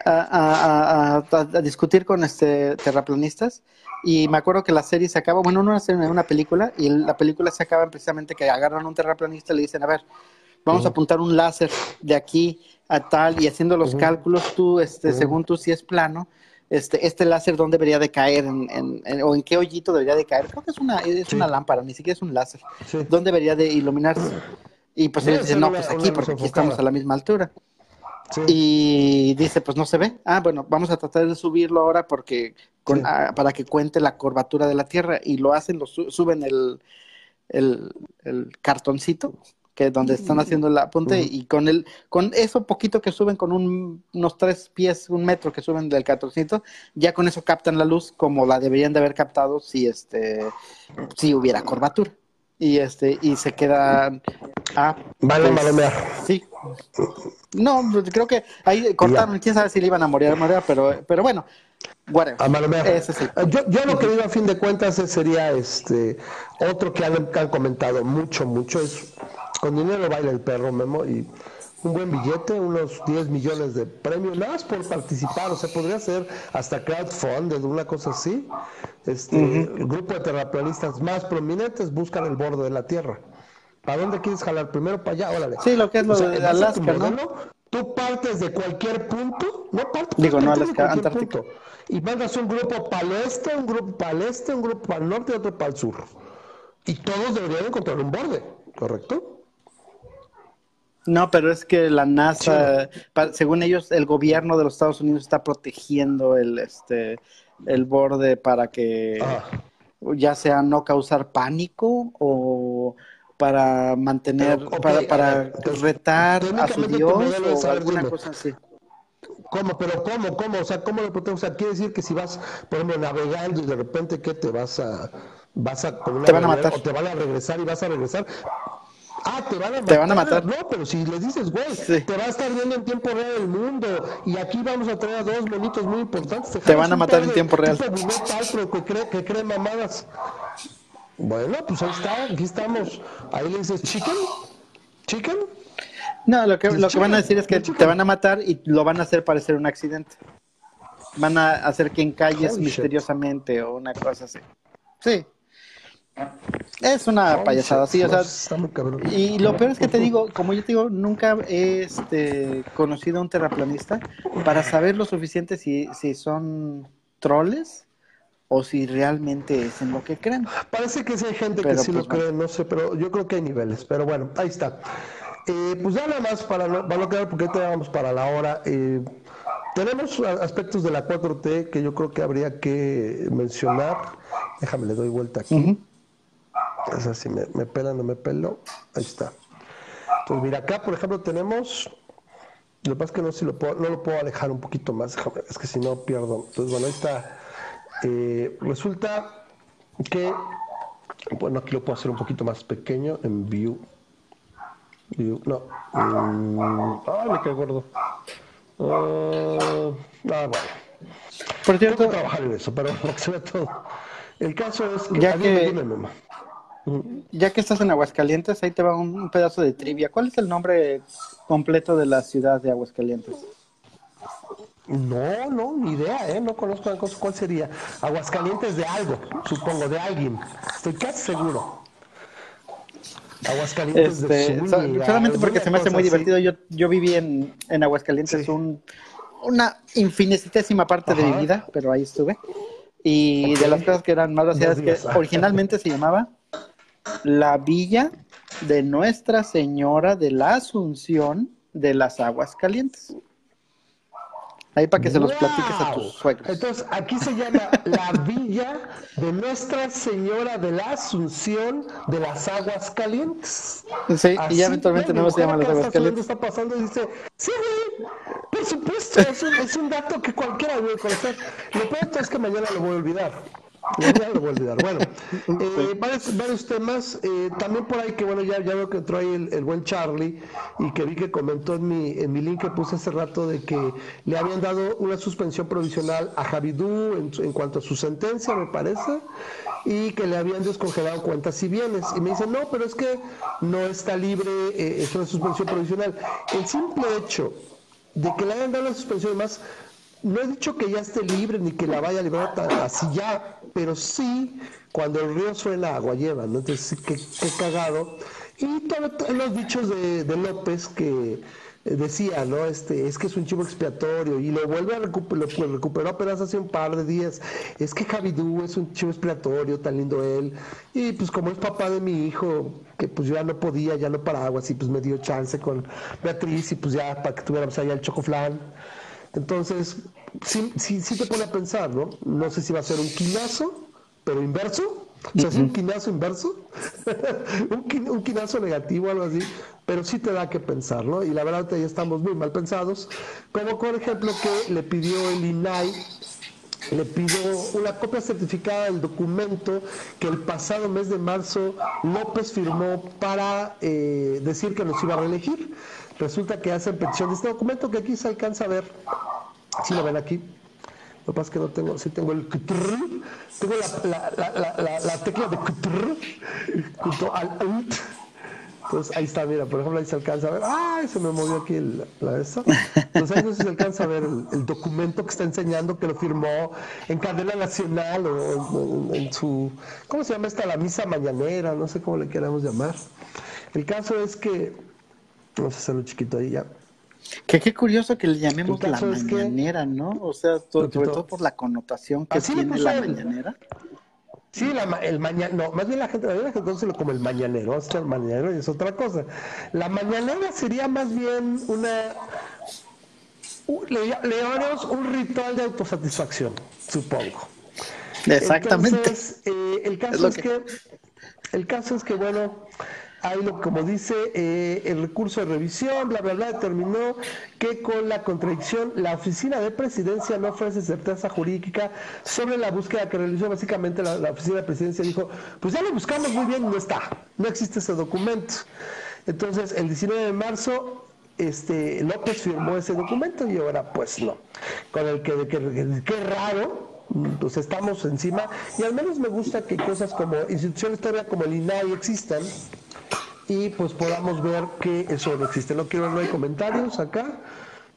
a, discutir con este terraplanistas y me acuerdo que la serie se acaba, bueno, no una serie, una película, y la película se acaba precisamente que agarran a un terraplanista y le dicen, a ver, vamos a apuntar un láser de aquí a tal y haciendo los cálculos tú, este, según tú si es plano, este, este láser dónde debería de caer en, o en qué hoyito debería de caer. Creo que es una, es una lámpara, ni siquiera es un láser. ¿Dónde debería de iluminarse? Y pues ellos dicen, no, pues aquí, porque aquí estamos a la misma altura. Y dice, pues no se ve. Ah, bueno, vamos a tratar de subirlo ahora porque ah, para que cuente la curvatura de la Tierra. Y lo hacen, lo suben el, el, cartoncito que donde están mm. haciendo el apunte y con el con eso poquito que suben con unos tres pies un metro que suben del cartoncito ya con eso captan la luz como la deberían de haber captado si este si hubiera curvatura y este y se quedan ah, vale pues, sí no pues, creo que ahí cortaron quién sabe si le iban a morir a pero pero bueno whatever. A yo, yo lo que digo a fin de cuentas sería este otro que han, que han comentado mucho mucho es con dinero baila el perro Memo y un buen billete, unos 10 millones de premios, nada más por participar, o sea, podría ser hasta crowdfunding, una cosa así. Este, El grupo de terraplanistas más prominentes buscan el borde de la Tierra. ¿Para dónde quieres jalar? Primero para allá, órale. Sí, lo que es lo de Alaska, ¿no? Tú partes de cualquier punto, no partes Digo, no, Alaska, Antártico. y mandas un grupo para el este, un grupo para el este, un grupo para el norte y otro para el sur. Y todos deberían encontrar un borde, ¿correcto? No, pero es que la NASA, según ellos, el gobierno de los Estados Unidos está protegiendo el, este, el borde para que Ah. ya sea no causar pánico o para mantener, Pero, para, para ver, retar a su Dios o alguna dime. cosa así. ¿Cómo? ¿Pero cómo? ¿Cómo? O sea, ¿cómo lo protege? O sea, quiere decir que si vas, por ejemplo, navegando y de repente, ¿qué? Te vas a... Vas a con una Te van a matar. O te van a regresar y vas a regresar. Ah, te van a matar. Te van a matar. No, pero si le dices, güey, Sí. te va a estar viendo en tiempo real el mundo. Y aquí vamos a traer a dos monitos muy importantes. Te van a matar en tiempo real. tipo Gwyneth Paltrow que cree, que cree mamadas. Bueno, pues ahí está, aquí estamos. Ahí le dices, chicken, chicken. No, lo que, Pues lo que van a decir es que te van a matar y lo van a hacer parecer un accidente. Van a hacer que encalles Holy shit. misteriosamente o una cosa así. Sí. Es una Holy payasada, shit, sí, o sea, está muy cabrón. y lo peor es que te digo, como yo te digo, nunca he este, conocido a un terraplanista para saber lo suficiente si, si son troles o si realmente es en lo que creen. Parece que sí hay gente Pero, que sí pues, lo cree, no sé, pero yo creo que hay niveles. Pero bueno, ahí está. Eh, pues ya nada más para no, para no quedar, porque ahorita vamos para la hora. eh, tenemos aspectos de la 4T que yo creo que habría que mencionar. Déjame, le doy vuelta aquí. Es así, me, me pela, no me pelo. Ahí está. Entonces, mira, acá, por ejemplo, tenemos. Lo que pasa es que no, si lo puedo, no lo puedo alejar un poquito más, déjame, es que si no pierdo. Entonces, bueno, ahí está. Eh, resulta que. Bueno, aquí lo puedo hacer un poquito más pequeño en View. View, no. Ay, me quedé gordo. Ah, ah, bueno. Por Tengo que cierto, trabajar en eso, pero para que se vea todo. El caso es que. Ya que- ya que estás en Aguascalientes, ahí te va un, un pedazo de trivia. ¿Cuál es el nombre completo de la ciudad de Aguascalientes? No, no, ni idea, ¿eh? No conozco. ¿Cuál sería? Aguascalientes de algo, supongo, de alguien. Estoy casi seguro. Aguascalientes de Este, alguna solamente porque se me hace muy así. divertido. Yo, yo viví en, en Aguascalientes Sí. un, una infinitésima parte de mi vida, pero ahí estuve. Y de las cosas que eran más vaciadas que originalmente se llamaba la Villa de Nuestra Señora de la Asunción de las Aguas Calientes. Ahí para que se los platiques a tus suegros. Entonces, aquí se llama la Villa de Nuestra Señora de la Asunción de las Aguas Calientes. Sí, y Así, ya eventualmente no se llaman las Aguas Calientes. Está pasando y dice, sí, güey, por supuesto, es un, es un dato que cualquiera debe conocer. Lo peor es que mañana lo voy a olvidar. Mañana lo voy a olvidar. Bueno, eh, varios, varios temas. eh, también por ahí que, bueno, ya, ya veo que entró ahí el, el buen Charlie y que vi que comentó en mi, en mi link que puse hace rato de que le habían dado una suspensión provisional a Javidú en, en cuanto a su sentencia, me parece, y que le habían descongelado cuentas y bienes. Y me dice, no, pero es que no está libre, eh, es una suspensión provisional. El simple hecho de que le hayan dado la suspensión y demás, no he dicho que ya esté libre ni que la vaya a liberar ta- así ya, pero sí, cuando el río suena, agua lleva, ¿no? Entonces, qué, qué cagado. Y todo- todos los dichos de, López que eh, decía, ¿no? Este, es que es un chivo expiatorio y lo vuelve a recuperar, lo recuperó apenas hace un par de días. Es que Javidú es un chivo expiatorio, tan lindo él. Y pues como es papá de mi hijo, que pues yo ya no podía, ya no paraba, así pues me dio chance con Beatriz y pues ya para que tuviéramos allá el chocoflán. Entonces, sí, sí, sí te pone a pensar, ¿no? No sé si va a ser un quinazo, pero inverso. O sea, es un quinazo inverso, un, quin- un quinazo negativo, algo así, pero sí te da que pensar, ¿no? Y la verdad ya estamos muy mal pensados, como por ejemplo que le pidió el INAI le pidió una copia certificada del documento que el pasado mes de marzo López firmó para eh, decir que nos iba a reelegir. Resulta que hacen petición de este documento que aquí se alcanza a ver. Si lo ven aquí. Lo que pasa es que no tengo, sí tengo el tengo la, la, la, la, la- la tecla de junto al. Entonces ahí está, mira, por ejemplo, ahí se alcanza a ver. ¡Ay! Se me movió aquí el- la esa. Entonces ahí no se alcanza a ver el, el documento que está enseñando que lo firmó en cadena nacional o en, en- en su. ¿Cómo se llama esta? La misa mañanera, no sé cómo le queramos llamar. El caso es que. Vamos a hacerlo chiquito ahí ya. Que qué curioso que le llamemos la que- mañanera, ¿no? O sea, sobre todo por la connotación que Así tiene la mañanera. Sí, la, el mañana, no, más bien la gente, la gente conoce como el mañanero, o sea, el mañanero es otra cosa. La mañanera sería más bien una, le, llamaremos un ritual de autosatisfacción, supongo. Exactamente. Entonces, eh, el caso es, que... el caso es que, bueno, Ahí, lo, como dice, eh, el recurso de revisión, bla, bla, bla, determinó que con la contradicción, la oficina de presidencia no ofrece certeza jurídica sobre la búsqueda que realizó. Básicamente, la, oficina de presidencia dijo: Pues ya lo buscamos muy bien y no está, no existe ese documento. Entonces, el 19 de marzo, este, López firmó ese documento y ahora, pues no. Con el que, que, que raro, pues estamos encima y al menos me gusta que cosas como instituciones todavía como el INAI existan y pues podamos ver que eso no existe. No quiero, no hay comentarios acá.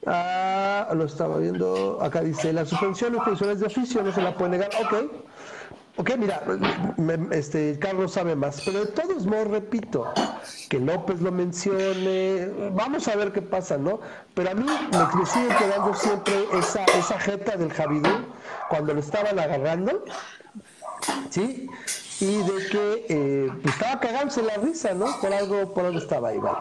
Ah, lo estaba viendo. Acá dice, la suspensión de de oficio no se la puede negar. Ok. Ok, mira, este, Carlos sabe más, pero de todos modos, repito, que López lo mencione, vamos a ver qué pasa, ¿no? Pero a mí me, sigue quedando siempre esa, esa jeta del Javidú cuando lo estaban agarrando, ¿sí? y de que eh, pues, estaba cagándose la risa, ¿no? Por algo, por algo estaba ahí, ¿vale?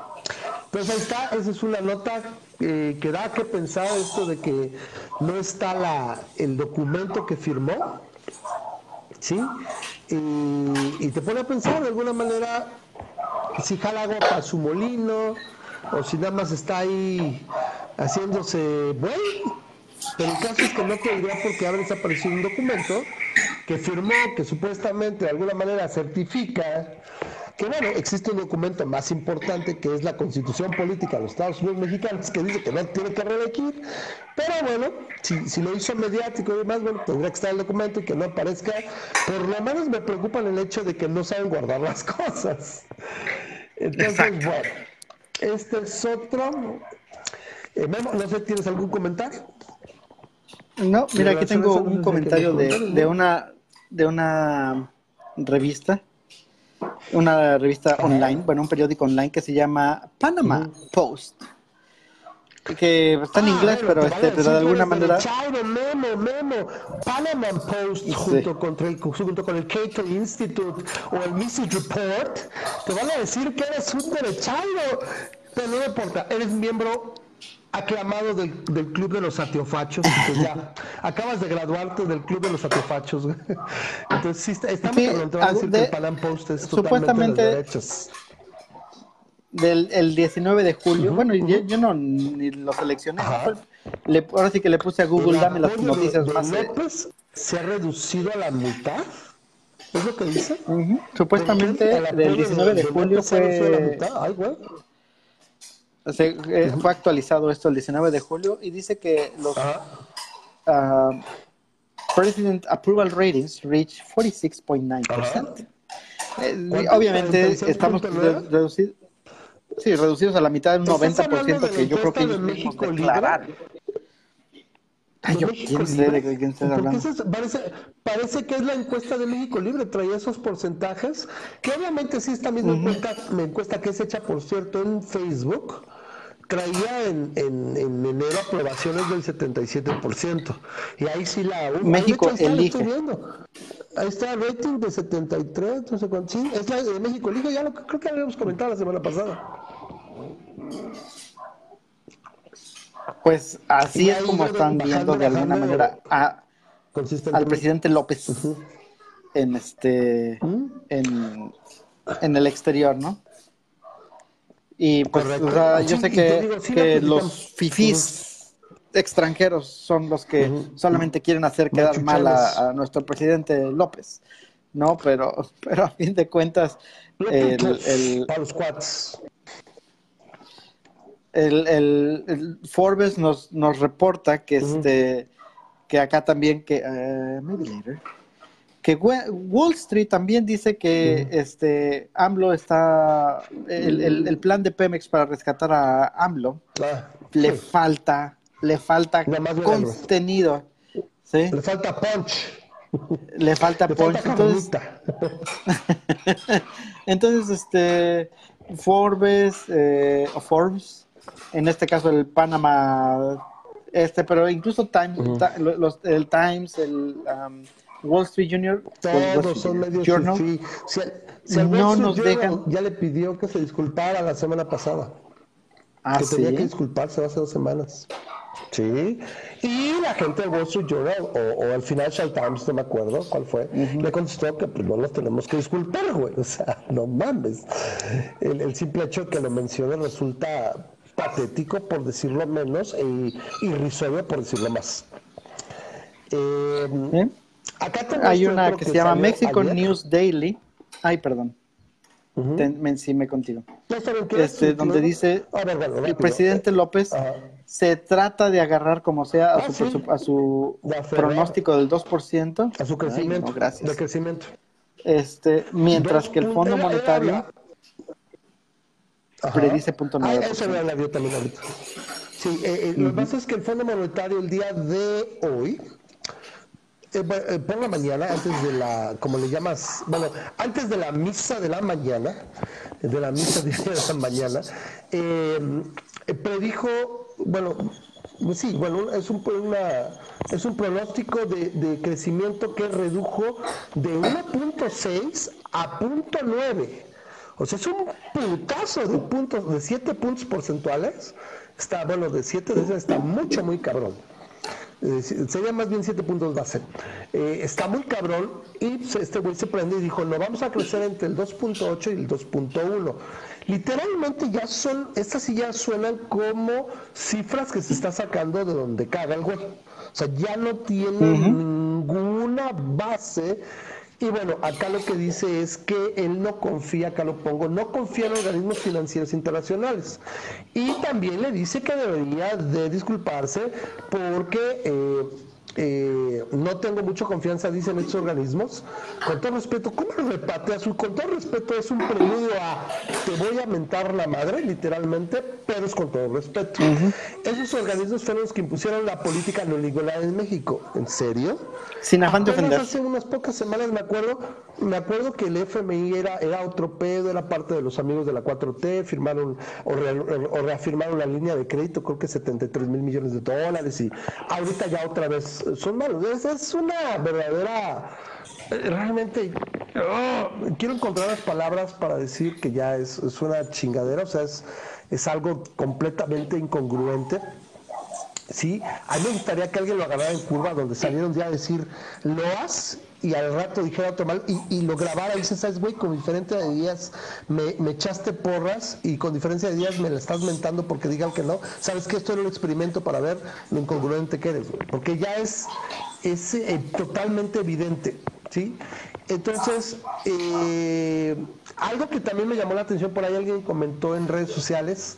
Entonces ahí está, esa es una nota eh, que da que pensar esto de que no está la, el documento que firmó, ¿sí? Y, te pone a pensar de alguna manera si jala agua para su molino o si nada más está ahí haciéndose bueno pero el caso es que no tendría por qué haber desaparecido un documento que firmó, que supuestamente de alguna manera certifica que bueno, existe un documento más importante que es la constitución política de los Estados Unidos mexicanos que dice que no tiene que reelegir, pero bueno, si, lo hizo mediático y demás, bueno, tendría que estar el documento y que no aparezca, por lo menos me preocupa el hecho de que no saben guardar las cosas. Entonces, bueno, este es otro. Eh, Memo, no sé, ¿tienes algún comentario? No, mira, aquí tengo un comentario de, una de una revista, una revista online, bueno, un periódico online que se llama Panama Post. Que está en ah, inglés, pero, este, pero de alguna manera. Memo, Memo, Panama Post junto, con el, junto con el Cato Institute o el Message Report, te van a decir que eres un derechairo. Pero no importa, eres miembro aclamado del, del, club de los satiofachos. ya, acabas de graduarte del club de los satiofachos. Entonces, sí, estamos sí, a decir que el Palan Post es supuestamente de. Del el 19 de julio, bueno, yo, yo, no ni lo seleccioné. Le, ahora sí que le puse a Google, dame las noticias más. López se ha reducido a la mitad. ¿Es lo que dice? Supuestamente del 19 de julio fue. Ay, güey. Se, eh, fue actualizado esto el 19 de julio y dice que los uh, President Approval Ratings reach 46.9%. Eh, obviamente estamos reducidos, sí, reducidos a la mitad del 90% que yo creo que ellos mismos declararon. Ay, yo quién sé de quién está hablando. parece, parece, que es la encuesta de México Libre, traía esos porcentajes, que obviamente sí esta misma encuesta, encuesta que es hecha, por cierto, en Facebook, traía en, en, en, enero aprobaciones del 77%. Y ahí sí la... México ahí elige. Ahí está el rating de 73, no sé cuánto. Sí, es la de México elige, ya lo creo que habíamos comentado la semana pasada. Pues así es como están viendo de alguna manera a, al presidente López en este ¿Mm? en, en el exterior, ¿no? Y pues, yo sé que, los fifís extranjeros son los que solamente quieren hacer quedar mal a, nuestro presidente López, ¿no? Pero, pero a fin de cuentas, el, el, el, Forbes nos, nos reporta que este que acá también que uh, maybe later que Wall Street también dice que este AMLO está el, el, plan de Pemex para rescatar a AMLO ah, le falta le falta contenido ¿sí? le falta punch. Le falta punch entonces, entonces este Forbes eh, Forbes en este caso el Panama este pero incluso Time, los, el Times el um, Wall Street Junior, todos son medios Journal, si, no nos dejan. Ya le pidió que se disculpara la semana pasada. Ah, que tenía que disculparse hace dos semanas. Sí, y la gente de Wall Street Journal o, o el Financial Times, no me acuerdo cuál fue, le contestó que pues, no nos tenemos que disculpar, güey. O sea, no mames. El, el simple hecho de que lo mencione resulta patético, por decirlo menos, e irrisorio, por decirlo más. Eh, acá Hay una que, se llama Mexico News Daily. Ay, perdón. me encimé contigo. Este, donde dice el presidente López se trata de agarrar como sea a ah, su, a su pronóstico del 2%. A su crecimiento. gracias. De crecimiento. Este, mientras que el Fondo Monetario predice punto ah, eso la vio también ahorita. Sí, eh, eh, lo que pasa es que el Fondo Monetario el día de hoy eh, eh, por la mañana, antes de la, como le llamas, bueno, antes de la misa de la mañana, de la misa de la mañana, eh, predijo, bueno, sí, bueno, es un, una, es un pronóstico de, crecimiento que redujo de 1.6 a 0.9. O sea, es un putazo de puntos, de 7 puntos porcentuales. Está, bueno, de 7 de está mucho, muy cabrón. Eh, sería más bien 7 puntos base. Eh, está muy cabrón y este güey se prende y dijo, no, vamos a crecer entre el 2.8 y el 2.1. Literalmente ya son, estas sí ya suenan como cifras que se está sacando de donde caga el güey. O sea, ya no tienen ninguna base y bueno, acá lo que dice es que él no confía, acá lo pongo, no confía en organismos financieros internacionales. Y también le dice que debería de disculparse porque... Eh, eh, no tengo mucha confianza, dicen estos organismos. Con todo respeto, ¿cómo lo repate? Su, con todo respeto es un preludio a te voy a mentar la madre, literalmente, pero es con todo respeto. Esos organismos fueron los que impusieron la política neoliberal en México. ¿En serio? Sin afán de ofender. Hace unas pocas semanas me acuerdo, me acuerdo que el FMI era, otro pedo, era parte de los amigos de la 4T, firmaron o, o reafirmaron la línea de crédito, creo que 73 mil millones de dólares, y ahorita ya otra vez son malos. Es, una verdadera realmente oh, quiero encontrar las palabras para decir que ya es, una chingadera, o sea, es, es, algo completamente incongruente. Sí, a mí me gustaría que alguien lo agarrara en curva donde saliera un día a decir, lo has y al rato dijera otro mal y, y lo grabara y dice, ¿sabes, güey? Con diferencia de días me, me, echaste porras y con diferencia de días me la estás mentando porque digan que no. ¿Sabes que Esto era un experimento para ver lo incongruente que eres, güey. Porque ya es, es eh, totalmente evidente, ¿sí? Entonces, eh, algo que también me llamó la atención, por ahí alguien comentó en redes sociales,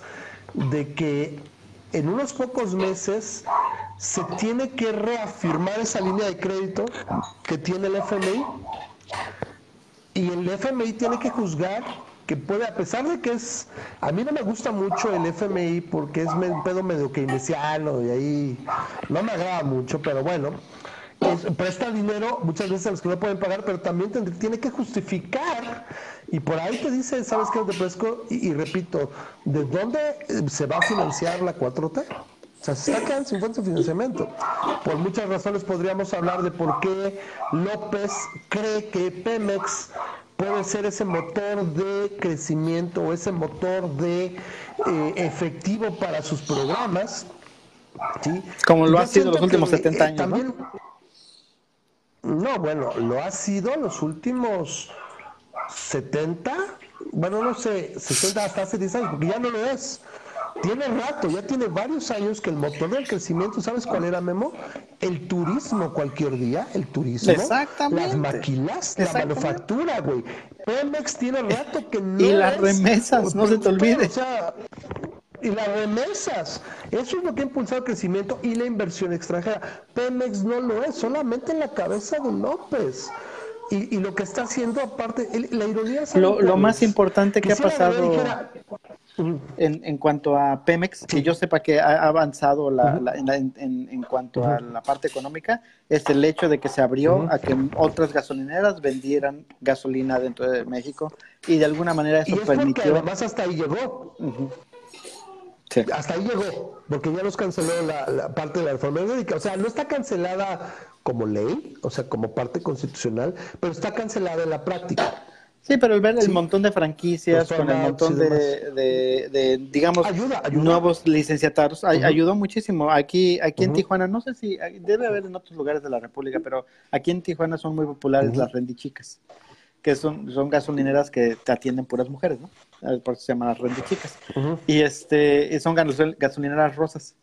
de que en unos pocos meses se tiene que reafirmar esa línea de crédito que tiene el FMI y el FMI tiene que juzgar que puede, a pesar de que es, a mí no me gusta mucho el FMI porque es un pedo medio keynesiano y ahí no me agrada mucho, pero bueno, presta dinero muchas veces a los que no pueden pagar, pero también tiene que justificar y por ahí te dice, ¿sabes qué te ofrezco? Y, repito, ¿de dónde eh, se va a financiar la 4T? O sea, se está quedando sin fuente de financiamiento. Por muchas razones podríamos hablar de por qué López cree que Pemex puede ser ese motor de crecimiento o ese motor de eh, efectivo para sus programas. ¿sí? Como lo ha sido los últimos 70 años. ¿no? no, bueno, lo ha sido los últimos 70, bueno, no sé, 60 hasta hace 10 años, porque ya no lo es. Tiene rato, ya tiene varios años que el motor del crecimiento, ¿sabes cuál era, Memo? El turismo cualquier día, el turismo. Exactamente. Las maquilas, la manufactura, güey. Pemex tiene rato que no Y las remesas, no se te olvide. y las remesas. Eso es lo que ha impulsado el crecimiento y la inversión extranjera. Pemex no lo es, solamente en la cabeza de López. Y, lo que está haciendo, aparte, la ironía es... Lo, más importante que ha pasado en, en, cuanto a Pemex, que yo sepa que ha avanzado la, en, en, cuanto a la parte económica, es el hecho de que se abrió a que otras gasolineras vendieran gasolina dentro de México y de alguna manera eso y permitió... además hasta ahí llegó. Hasta ahí llegó, porque ya nos canceló la, parte de la reforma energética. O sea, no está cancelada como ley, o sea, como parte constitucional, pero está cancelada en la práctica. Sí, pero el ver el montón de franquicias, con el montón de, digamos, nuevos licenciatarios, ayudó muchísimo. Aquí aquí en Tijuana, no sé si, debe haber en otros lugares de la República, pero aquí en Tijuana son muy populares las rendichicas, que son, son gasolineras que te atienden puras mujeres, ¿no? Por eso se llaman las rendichicas. Y este son gasolineras rosas.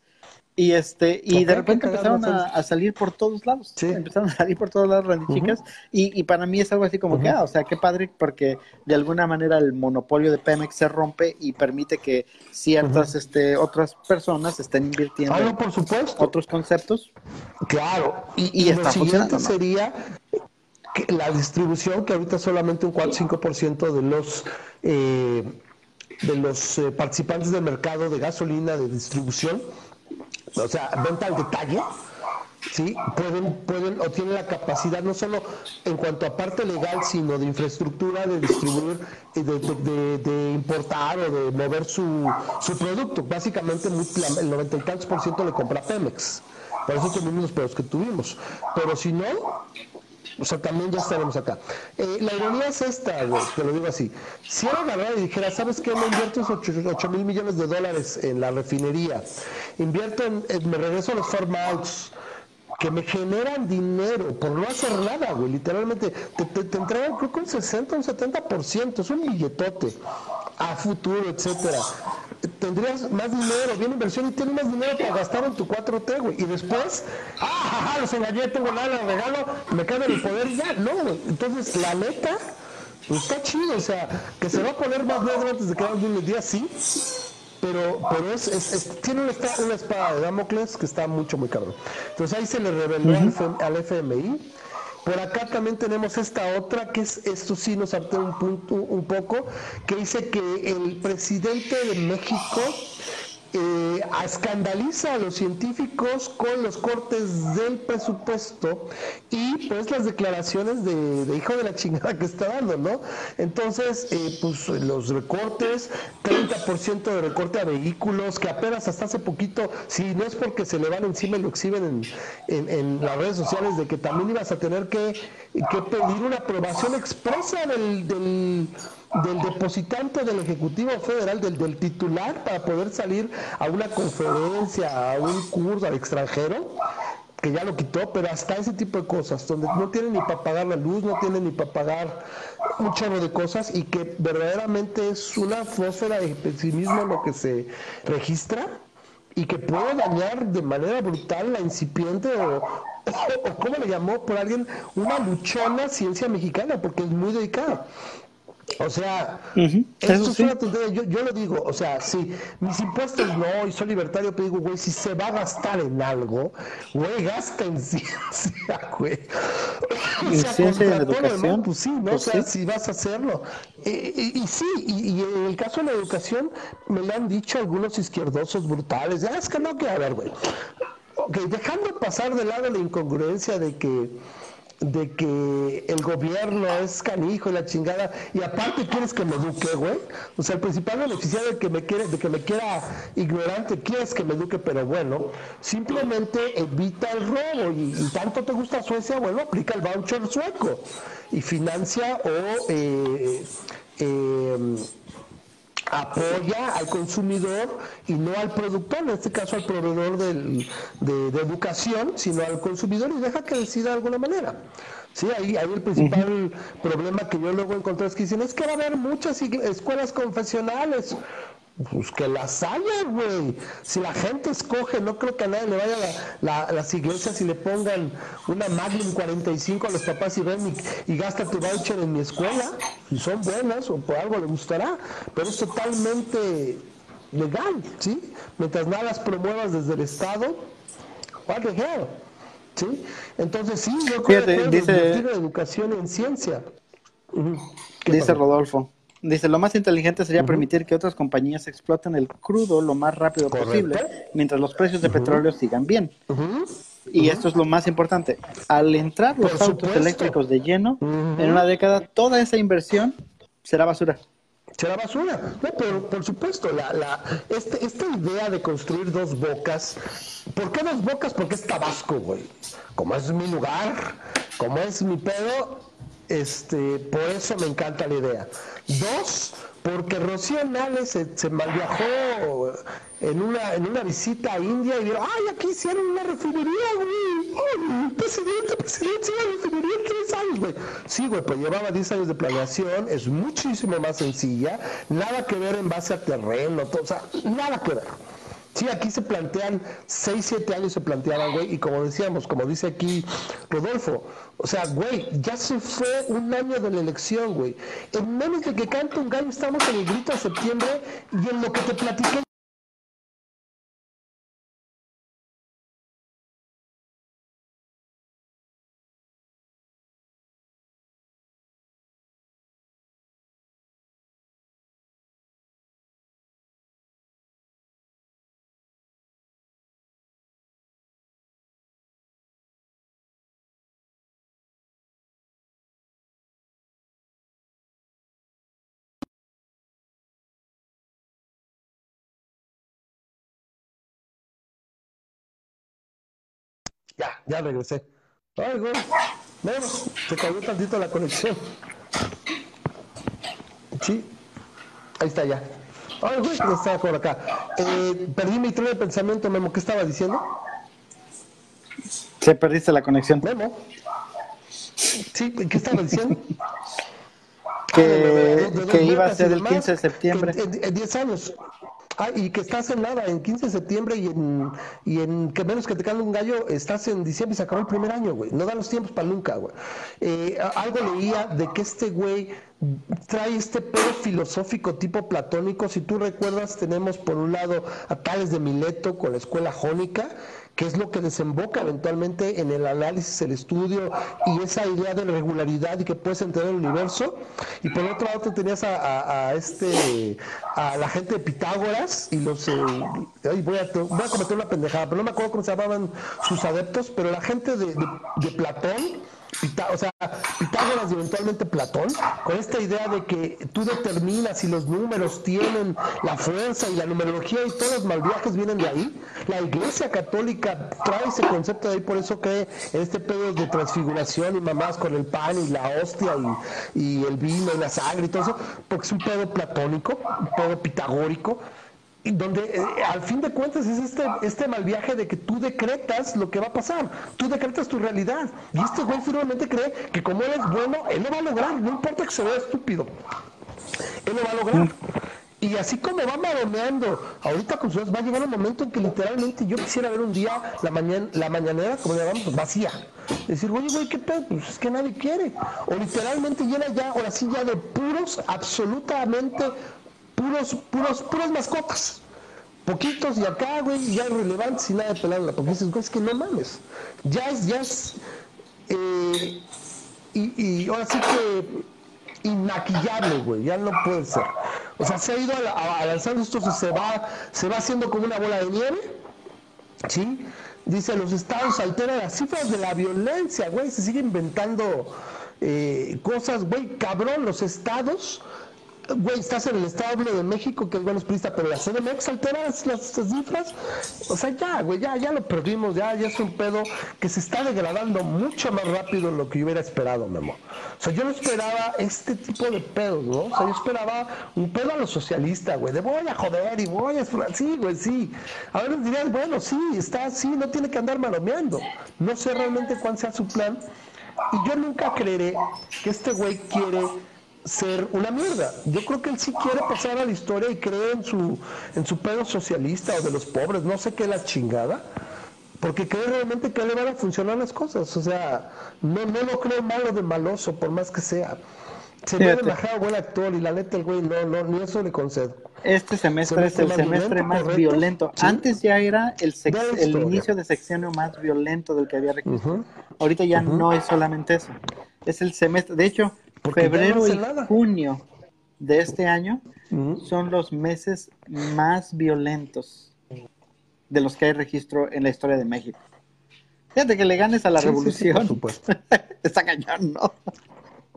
Y este, y de repente empezaron a, salir por todos lados. Empezaron a salir por todos lados randichicas. y, y, para mí es algo así como que, ah, o sea, qué padre, porque de alguna manera el monopolio de Pemex se rompe y permite que ciertas este, otras personas estén invirtiendo ah, por supuesto. otros conceptos. Claro, y, y, está funcionando. sería la distribución, que ahorita solamente un 4-5% de los. Eh, de los eh, participantes del mercado de gasolina de distribución o sea, venta al detalle, ¿sí? Pueden, pueden o tienen la capacidad no solo en cuanto a parte legal, sino de infraestructura, de distribuir, de, de, importar o de mover su, su producto. Básicamente el 90 y tantos por ciento le compra Pemex. Por eso tuvimos los pedos que tuvimos. Pero si no, o sea, también ya estaremos acá. Eh, la ironía es esta, te lo digo así. Si él agarrara y dijera, ¿sabes qué? Me invierto 8, mil millones de dólares en la refinería, invierto en, me regreso a los farmouts, que me generan dinero por no hacer nada, güey. Literalmente, te, te, te entregan creo que un 60, un 70%, es un billetote a futuro, etcétera tendrías más dinero, bien inversión y tienes más dinero para gastar en tu 4T, güey. Y después, ah, los engañé, tengo nada, regalo, me cae en el poder y ya. No, güey. Entonces, la neta, pues, está chido, o sea, que se va a poner más negro antes de que hagan un día, sí. Pero, pero es, es, tiene una, una, espada de Damocles que está mucho, muy caro. Entonces ahí se le reveló al FMI por acá también tenemos esta otra, que es, esto sí nos arte un, punto, un poco, que dice que el presidente de México eh, escandaliza a los científicos con los cortes del presupuesto y pues las declaraciones de, hijo de la chingada que está dando, ¿no? Entonces, eh, pues los recortes, 30% de recorte a vehículos, que apenas hasta hace poquito, si no es porque se le van encima y lo exhiben en, en, las redes sociales, de que también ibas a tener que, que pedir una aprobación expresa del, del del depositante del Ejecutivo Federal, del, del titular, para poder salir a una conferencia, a un curso al extranjero, que ya lo quitó, pero hasta ese tipo de cosas, donde no tienen ni para pagar la luz, no tienen ni para pagar un chorro de cosas y que verdaderamente es una atmósfera de pesimismo lo que se registra y que puede dañar de manera brutal la incipiente o, o, como le llamó por alguien, una luchona ciencia mexicana, porque es muy dedicada. O sea, esto es una tontería. Yo, yo lo digo, o sea, si mis impuestos no, y soy libertario, pero digo, güey, si se va a gastar en algo, güey, gasta en ciencia, güey. ¿En ciencia y en educación? Pues sí, ¿no? Pues o sea, si vas a hacerlo. Y, y, sí, y, en el caso de la educación, me lo han dicho algunos izquierdosos brutales. Ya es que no, que a ver, güey. Ok, dejando pasar de lado la incongruencia de que de que el gobierno es canijo y la chingada, y aparte quieres que me eduque, güey. O sea, el principal beneficiario de que me quiere, de que me quiera ignorante, quieres que me eduque, pero bueno, simplemente evita el robo. Y, tanto te gusta Suecia, bueno, aplica el voucher sueco y financia o eh, eh, apoya al consumidor y no al productor, en este caso al proveedor de, educación, sino al consumidor y deja que decida de alguna manera. Sí, ahí, ahí el principal problema que yo luego encontré es que dicen, es que va a haber muchas escuelas confesionales. Pues que las haya, güey. Si la gente escoge, no creo que a nadie le vaya a las iglesias y le pongan una Magnum 45 a los papás y ven y, gasta tu voucher en mi escuela. Y son buenas o por algo le gustará. Pero es totalmente legal, ¿sí? Mientras nada las promuevas desde el Estado, what the hell, ¿sí? Entonces sí, yo creo que dice, educación en ciencia. Dice Rodolfo. Dice, lo más inteligente sería permitir que otras compañías exploten el crudo lo más rápido posible, mientras los precios de petróleo sigan bien. Y esto es lo más importante. Al entrar los autos eléctricos de lleno, en una década, toda esa inversión será basura. Será basura. No, pero por supuesto, la, la, este, esta idea de construir dos bocas, ¿por qué dos bocas? Porque es Tabasco, güey. Como es mi lugar, como es mi pedo, este, por eso me encanta la idea. Dos, porque Rocío Nales se, malviajó en una, en una visita a India y dijeron, ay, aquí hicieron una refinería, güey. presidente, presidente, una refinería en tres años, güey. Sí, güey, pues llevaba 10 años de planeación, es muchísimo más sencilla, nada que ver en base a terreno, o sea, nada que ver. Sí, aquí se plantean, 6, 7 años se planteaban, güey, y como decíamos, como dice aquí Rodolfo, o sea, güey, ya se fue un año de la elección, güey. En menos de que cante un gallo estamos en el grito de septiembre y en lo que te platiqué Ya, regresé. Ay, güey. Bueno, se cayó tantito la conexión. Sí. Ahí está ya. Ay, güey, estaba por acá. Eh, perdí mi tren de pensamiento, Memo. ¿Qué estaba diciendo? Se perdiste la conexión. Memo. Sí, ¿qué estaba diciendo? que, que iba a ser el 15 de septiembre. En 10 años. Ah, y que estás en nada, en 15 de septiembre y en, y en que menos que te caiga un gallo, estás en diciembre y se acabó el primer año, güey. No da los tiempos para nunca, güey. Eh, algo leía de que este güey trae este pedo filosófico tipo platónico. Si tú recuerdas, tenemos por un lado a Tales de Mileto con la escuela jónica, que es lo que desemboca eventualmente en el análisis, el estudio y esa idea de regularidad y que puedes entender el universo. Y por otro lado te tenías a, este a la gente de Pitágoras y los eh, voy, a, voy a cometer una pendejada, pero no me acuerdo cómo se llamaban sus adeptos, pero la gente de, de Platón o sea, Pitágoras y eventualmente Platón, con esta idea de que tú determinas si los números tienen la fuerza y la numerología y todos los malviajes vienen de ahí. La Iglesia Católica trae ese concepto de ahí, por eso en este pedo de transfiguración y mamás con el pan y la hostia y, y el vino y la sangre y todo eso, porque es un pedo platónico, un pedo pitagórico donde eh, al fin de cuentas es este, este mal viaje de que tú decretas lo que va a pasar, tú decretas tu realidad. Y este güey firmemente cree que como él es bueno, él lo va a lograr, no importa que se vea estúpido, él lo va a lograr. Y así como va maromeando, ahorita con va a llegar un momento en que literalmente yo quisiera ver un día la, mañana, la mañanera, como llamamos, pues, vacía. Decir, oye, güey, ¿qué pedo? Pues es que nadie quiere. O literalmente llena ya, ahora sí, ya de puros, absolutamente puros, puros, puras mascotas. Poquitos y acá, güey, ya irrelevantes y nada de pelarla. Porque dices, güey, es que no mames. Ya es, ya es. Eh, y, y ahora sí que inaquillable, güey, ya no puede ser. O sea, se ha ido avanzando esto, se va, se va haciendo como una bola de nieve, ¿sí? Dice, los estados alteran las cifras de la violencia, güey, se sigue inventando eh, cosas, güey, cabrón, los estados güey, estás en el Estado de México, que es bueno, es prista, pero la CDMX altera las, las, cifras. O sea, ya, güey, ya, ya lo perdimos, ya, ya es un pedo que se está degradando mucho más rápido de lo que yo hubiera esperado, Memo. O sea, yo no esperaba este tipo de pedos, ¿no? O sea, yo esperaba un pedo a los socialistas, güey, de voy a joder y voy a... Sí, güey, sí. A ver, dirías, bueno, sí, está así, no tiene que andar malomeando. No sé realmente cuál sea su plan. Y yo nunca creeré que este güey quiere ser una mierda. Yo creo que él sí quiere pasar a la historia y cree en su, en su pedo socialista o de los pobres, no sé qué la chingada, porque cree realmente que le van a funcionar las cosas. O sea, no, no lo creo malo de maloso, por más que sea. Se me ha buen actor y la neta el güey no, no, ni eso le concedo. Este semestre es el semestre más violento. Antes ya era el, el inicio de sección más violento del que había registrado. Ahorita ya no es solamente eso. Es el semestre. De hecho, febrero y junio de este año son los meses más violentos de los que hay registro en la historia de México. Fíjate que le ganes a la revolución. supuesto. Está cañón, ¿no?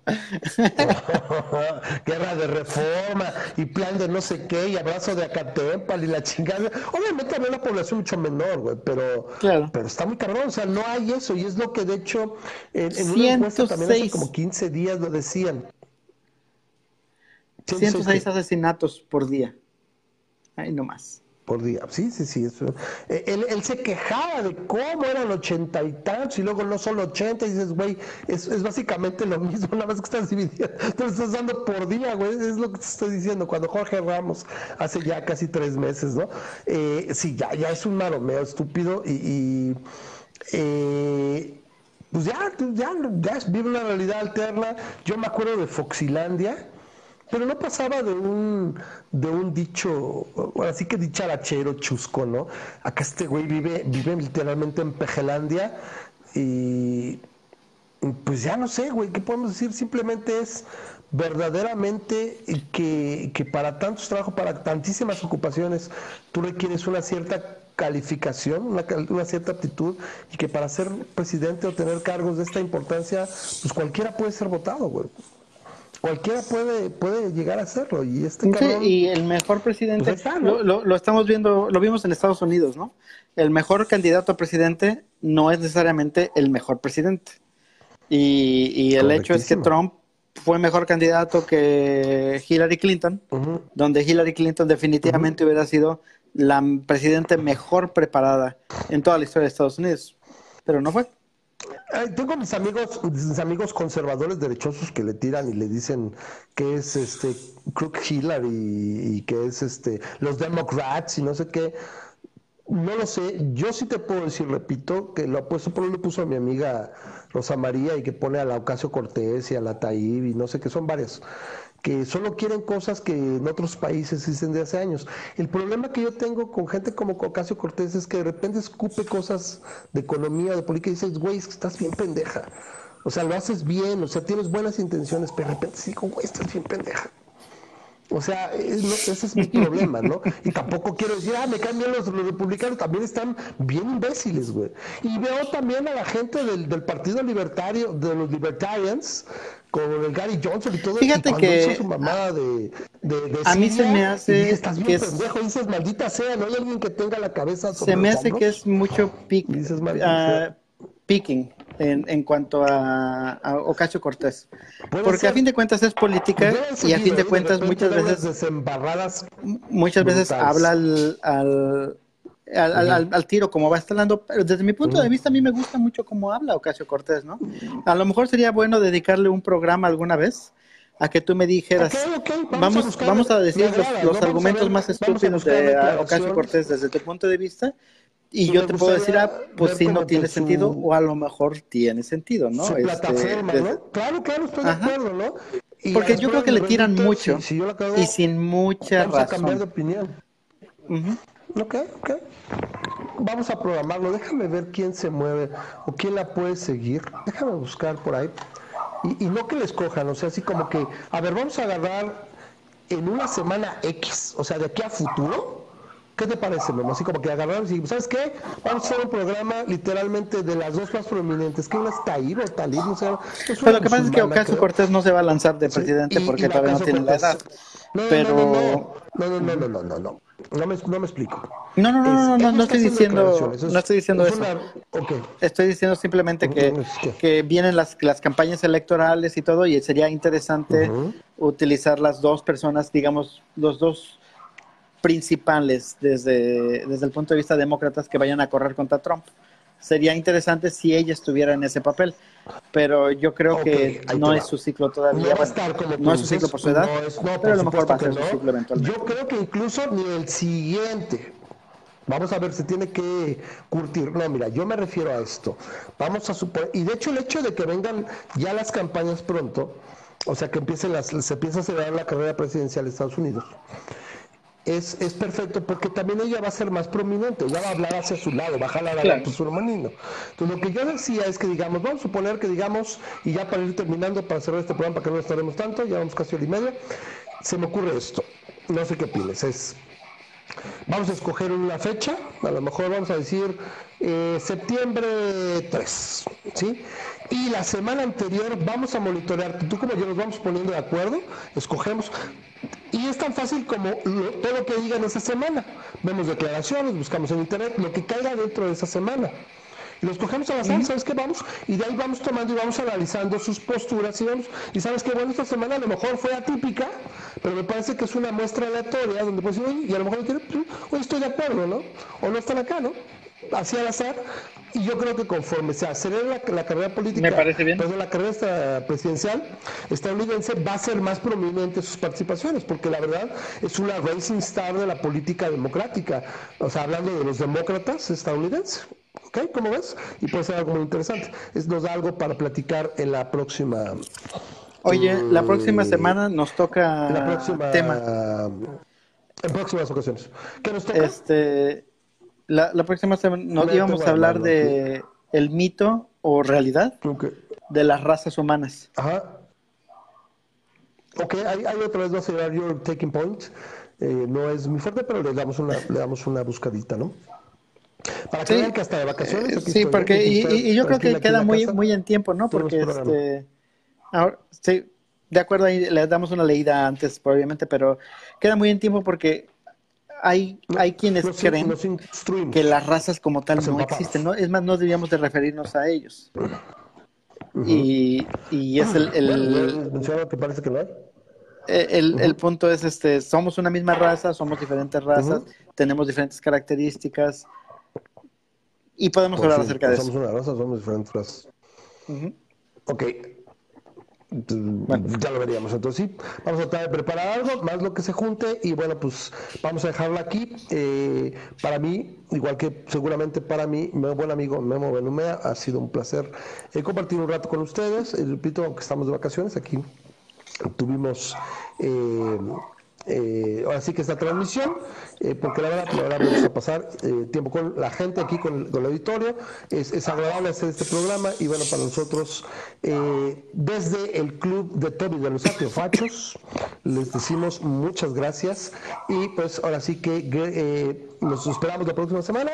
Guerra de reforma y plan de no sé qué y abrazo de Acatempal y la chingada. Obviamente también la población mucho menor, güey, pero, pero está muy cabrón. O sea, no hay eso y es lo que de hecho en, en una encuesta también hace como 15 días lo decían. 106 asesinatos por día. Ahí nomás por día. Sí, sí, sí. Eso. Eh, él, él, se quejaba de cómo eran ochenta y tantos y luego no solo ochenta y dices, güey, es, es, básicamente lo mismo, nada más que estás dividiendo, te estás dando por día, güey, es lo que te estoy diciendo. Cuando Jorge Ramos hace ya casi tres meses, ¿no? Eh, sí, ya, ya es un maromeo estúpido y, y eh, pues ya, ya, ya vive una realidad alterna. Yo me acuerdo de Foxilandia pero no pasaba de un, de un dicho, así que dicharachero chusco, ¿no? Acá este güey vive, vive literalmente en Pejelandia y pues ya no sé, güey, ¿qué podemos decir? Simplemente es verdaderamente que, que para tantos trabajos, para tantísimas ocupaciones, tú requieres una cierta calificación, una, una, cierta aptitud, y que para ser presidente o tener cargos de esta importancia, pues cualquiera puede ser votado, güey cualquiera puede, puede llegar a hacerlo. Y este y el mejor presidente, pues lo, lo, estamos viendo, lo vimos en Estados Unidos, ¿no? El mejor candidato a presidente no es necesariamente el mejor presidente. Y, y el hecho es que Trump fue mejor candidato que Hillary Clinton, donde Hillary Clinton definitivamente hubiera sido la presidente mejor preparada en toda la historia de Estados Unidos, pero no fue tengo mis amigos, mis amigos conservadores derechosos que le tiran y le dicen que es este Crook Hillary y, que es este los Democrats y no sé qué. No lo sé, yo sí te puedo decir, repito, que lo puesto por lo puso a mi amiga Rosa María y que pone a la Ocasio Cortés y a la Taib y no sé qué, son varias que solo quieren cosas que en otros países existen de hace años. El problema que yo tengo con gente como Ocasio Cortés es que de repente escupe cosas de economía, de política y dices, güey, estás bien pendeja. O sea, lo haces bien, o sea, tienes buenas intenciones, pero de repente sí, güey, estás bien pendeja. O sea, ese es mi problema, ¿no? Y tampoco quiero decir, ah, me cambian los, republicanos, también están bien imbéciles, güey. Y veo también a la gente del, del Partido Libertario, de los Libertarians, con el Gary Johnson y todo Fíjate y que hizo su mamada de, de, a mí se me hace estás bien que pendejo, dices maldita sea, no hay alguien que tenga la cabeza sobre Se me hace que es mucho pick, uh, picking en, en cuanto a, a Ocasio Cortés. Porque a fin de cuentas es política y a fin de cuentas muchas veces desembarradas muchas veces habla al, al al, al, tiro, como va hablando, pero desde mi punto de vista a mí me gusta mucho cómo habla Ocasio Cortés, ¿no? A lo mejor sería bueno dedicarle un programa alguna vez a que tú me dijeras, Vamos, vamos, a decir los, argumentos más estúpidos de Ocasio Cortés desde tu punto de vista y yo te puedo decir, ah, pues sí, no tiene sentido, o a lo mejor tiene sentido, ¿no? Su este, plataforma, ¿no? Claro, claro, estoy de acuerdo, ¿no? Porque yo creo que le tiran mucho y sin mucha vamos razón. a cambiar de opinión. Ok, ok. Vamos a programarlo. Déjame ver quién se mueve o quién la puede seguir. Déjame buscar por ahí. Y, y no que les cojan, o sea, así como que, a ver, vamos a agarrar en una semana X, o sea, de aquí a futuro ¿Qué te parece, Memo? Así como que agarramos y, ¿sabes qué? Vamos a hacer un programa literalmente de las dos más prominentes, que una es Tair o Talib, no sé. Pero lo que pasa es que Ocasio Cortés no se va a lanzar de presidente porque todavía no tiene la edad. No, pero... no, no, no, no, no, no, no, no me, no me explico. No, no, no, no, no, no estoy diciendo, no estoy diciendo eso. Okay. Estoy diciendo simplemente que, que vienen las, las campañas electorales y todo, y sería interesante utilizar las dos personas, digamos, los dos principales desde, desde el punto de vista demócratas que vayan a correr contra Trump. Sería interesante si ella estuviera en ese papel, pero yo creo que no es su ciclo todavía. No, es su ciclo por su edad, pero a lo mejor va a ser su ciclo eventualmente. Yo creo que incluso ni el siguiente. Vamos a ver, se tiene que curtir. No, mira, yo me refiero a esto. Vamos a suponer, y de hecho el hecho de que vengan ya las campañas pronto, o sea que empiecen las, se empieza a celebrar la carrera presidencial de Estados Unidos es, es perfecto porque también ella va a ser más prominente, ella va a hablar hacia su lado, va a jalar a su hermanino. Entonces, lo que yo decía es que, digamos, vamos a suponer que, digamos, y ya para ir terminando, para cerrar este programa, para que no estaremos tanto, ya vamos casi hora y media, se me ocurre esto, no sé qué opinas, es Vamos a escoger una fecha, a lo mejor vamos a decir eh, septiembre 3, ¿sí? Y la semana anterior vamos a monitorear, tú como yo nos vamos poniendo de acuerdo, escogemos, y es tan fácil como todo lo que digan esa semana. Vemos declaraciones, buscamos en internet, lo que caiga dentro de esa semana. Y los cogemos a la sala, ¿sabes qué? Vamos, y de ahí vamos tomando y vamos analizando sus posturas y vamos, y sabes que bueno, esta semana a lo mejor fue atípica, pero me parece que es una muestra aleatoria donde pues oye, y a lo mejor oye, estoy de acuerdo, ¿no? O no están acá, ¿no? Así al azar, y yo creo que conforme se acelera la, carrera política, me parece bien. la carrera presidencial estadounidense, va a ser más prominente sus participaciones, porque la verdad es una racing star de la política democrática, o sea, hablando de los demócratas estadounidenses. ¿Ok? ¿Cómo ves? Y puede ser algo muy interesante. Es, nos da algo para platicar en la próxima. Oye, la próxima semana nos toca la próxima, tema. En próximas ocasiones. ¿Qué nos toca? Este, la, próxima semana nos íbamos a hablar de el mito o realidad de las razas humanas. Ajá. Ok, ahí, otra vez va a ser Your Taking Point. Eh, no es muy fuerte, pero le damos una, le damos una buscadita, ¿no? Para que que hasta de vacaciones. sí, porque y, yo creo que queda muy, muy en tiempo, ¿no? Porque este, ahora, sí, de acuerdo ahí le damos una leída antes, obviamente, pero queda muy en tiempo porque hay, hay quienes creen que las razas como tal no existen, ¿no? Es más, no deberíamos de referirnos a ellos. y, y, es el... el que parece que no hay. Eh, el, el, punto es, este, somos una misma raza, somos diferentes razas, tenemos diferentes características, y podemos pues hablar acerca de eso. Somos una raza, somos diferentes razas. Ok. Ya lo veríamos. Entonces sí, vamos a tratar de preparar algo, más lo que se junte y bueno, pues vamos a dejarlo aquí. Eh, para mí, igual que seguramente para mí, mi buen amigo Memo Benumea, ha sido un placer eh, compartir un rato con ustedes. Eh, repito, aunque estamos de vacaciones, aquí tuvimos eh, ahora sí que esta transmisión, eh, porque la verdad, la verdad me gusta pasar eh, tiempo con la gente aquí, con, el auditorio, es, agradable hacer este programa y bueno, para nosotros, desde el club de Toby de los Fachos, les decimos muchas gracias y pues ahora sí que nos esperamos la próxima semana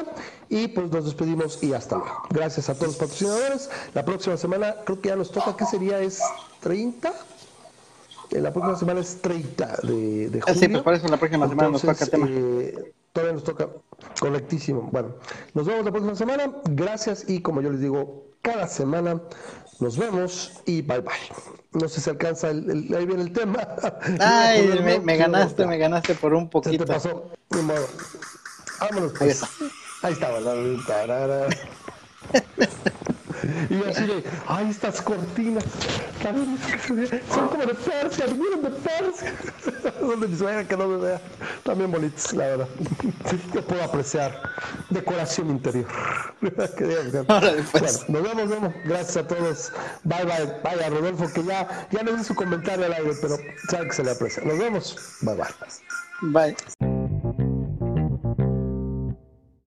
y pues nos despedimos y hasta luego. Gracias a todos los patrocinadores. La próxima semana creo que ya nos toca, ¿qué sería? ¿Es 30? La próxima semana es 30 de, de junio. Sí, pues por eso la próxima semana nos toca el tema. Eh, todavía nos toca correctísimo. Bueno, nos vemos la próxima semana. Gracias y como yo les digo, cada semana nos vemos y bye bye. No sé si alcanza, el, ahí viene el tema. Ay, me, ganaste, me ganaste por un poquito. Se te pasó, modo. Vámonos pues. Ahí está. Ahí está, ¿verdad? Y así de, ay, estas cortinas, son como de Persia, vienen de Persia. Donde mi suegra que no me vea. También bonitas, la verdad. Yo puedo apreciar decoración interior. Pues. bueno, nos vemos, nos vemos. Gracias a todos. Bye, bye. Bye a Rodolfo, que ya, ya no di su comentario al aire, pero sabe que se le aprecia. Nos vemos. Bye, bye. Bye.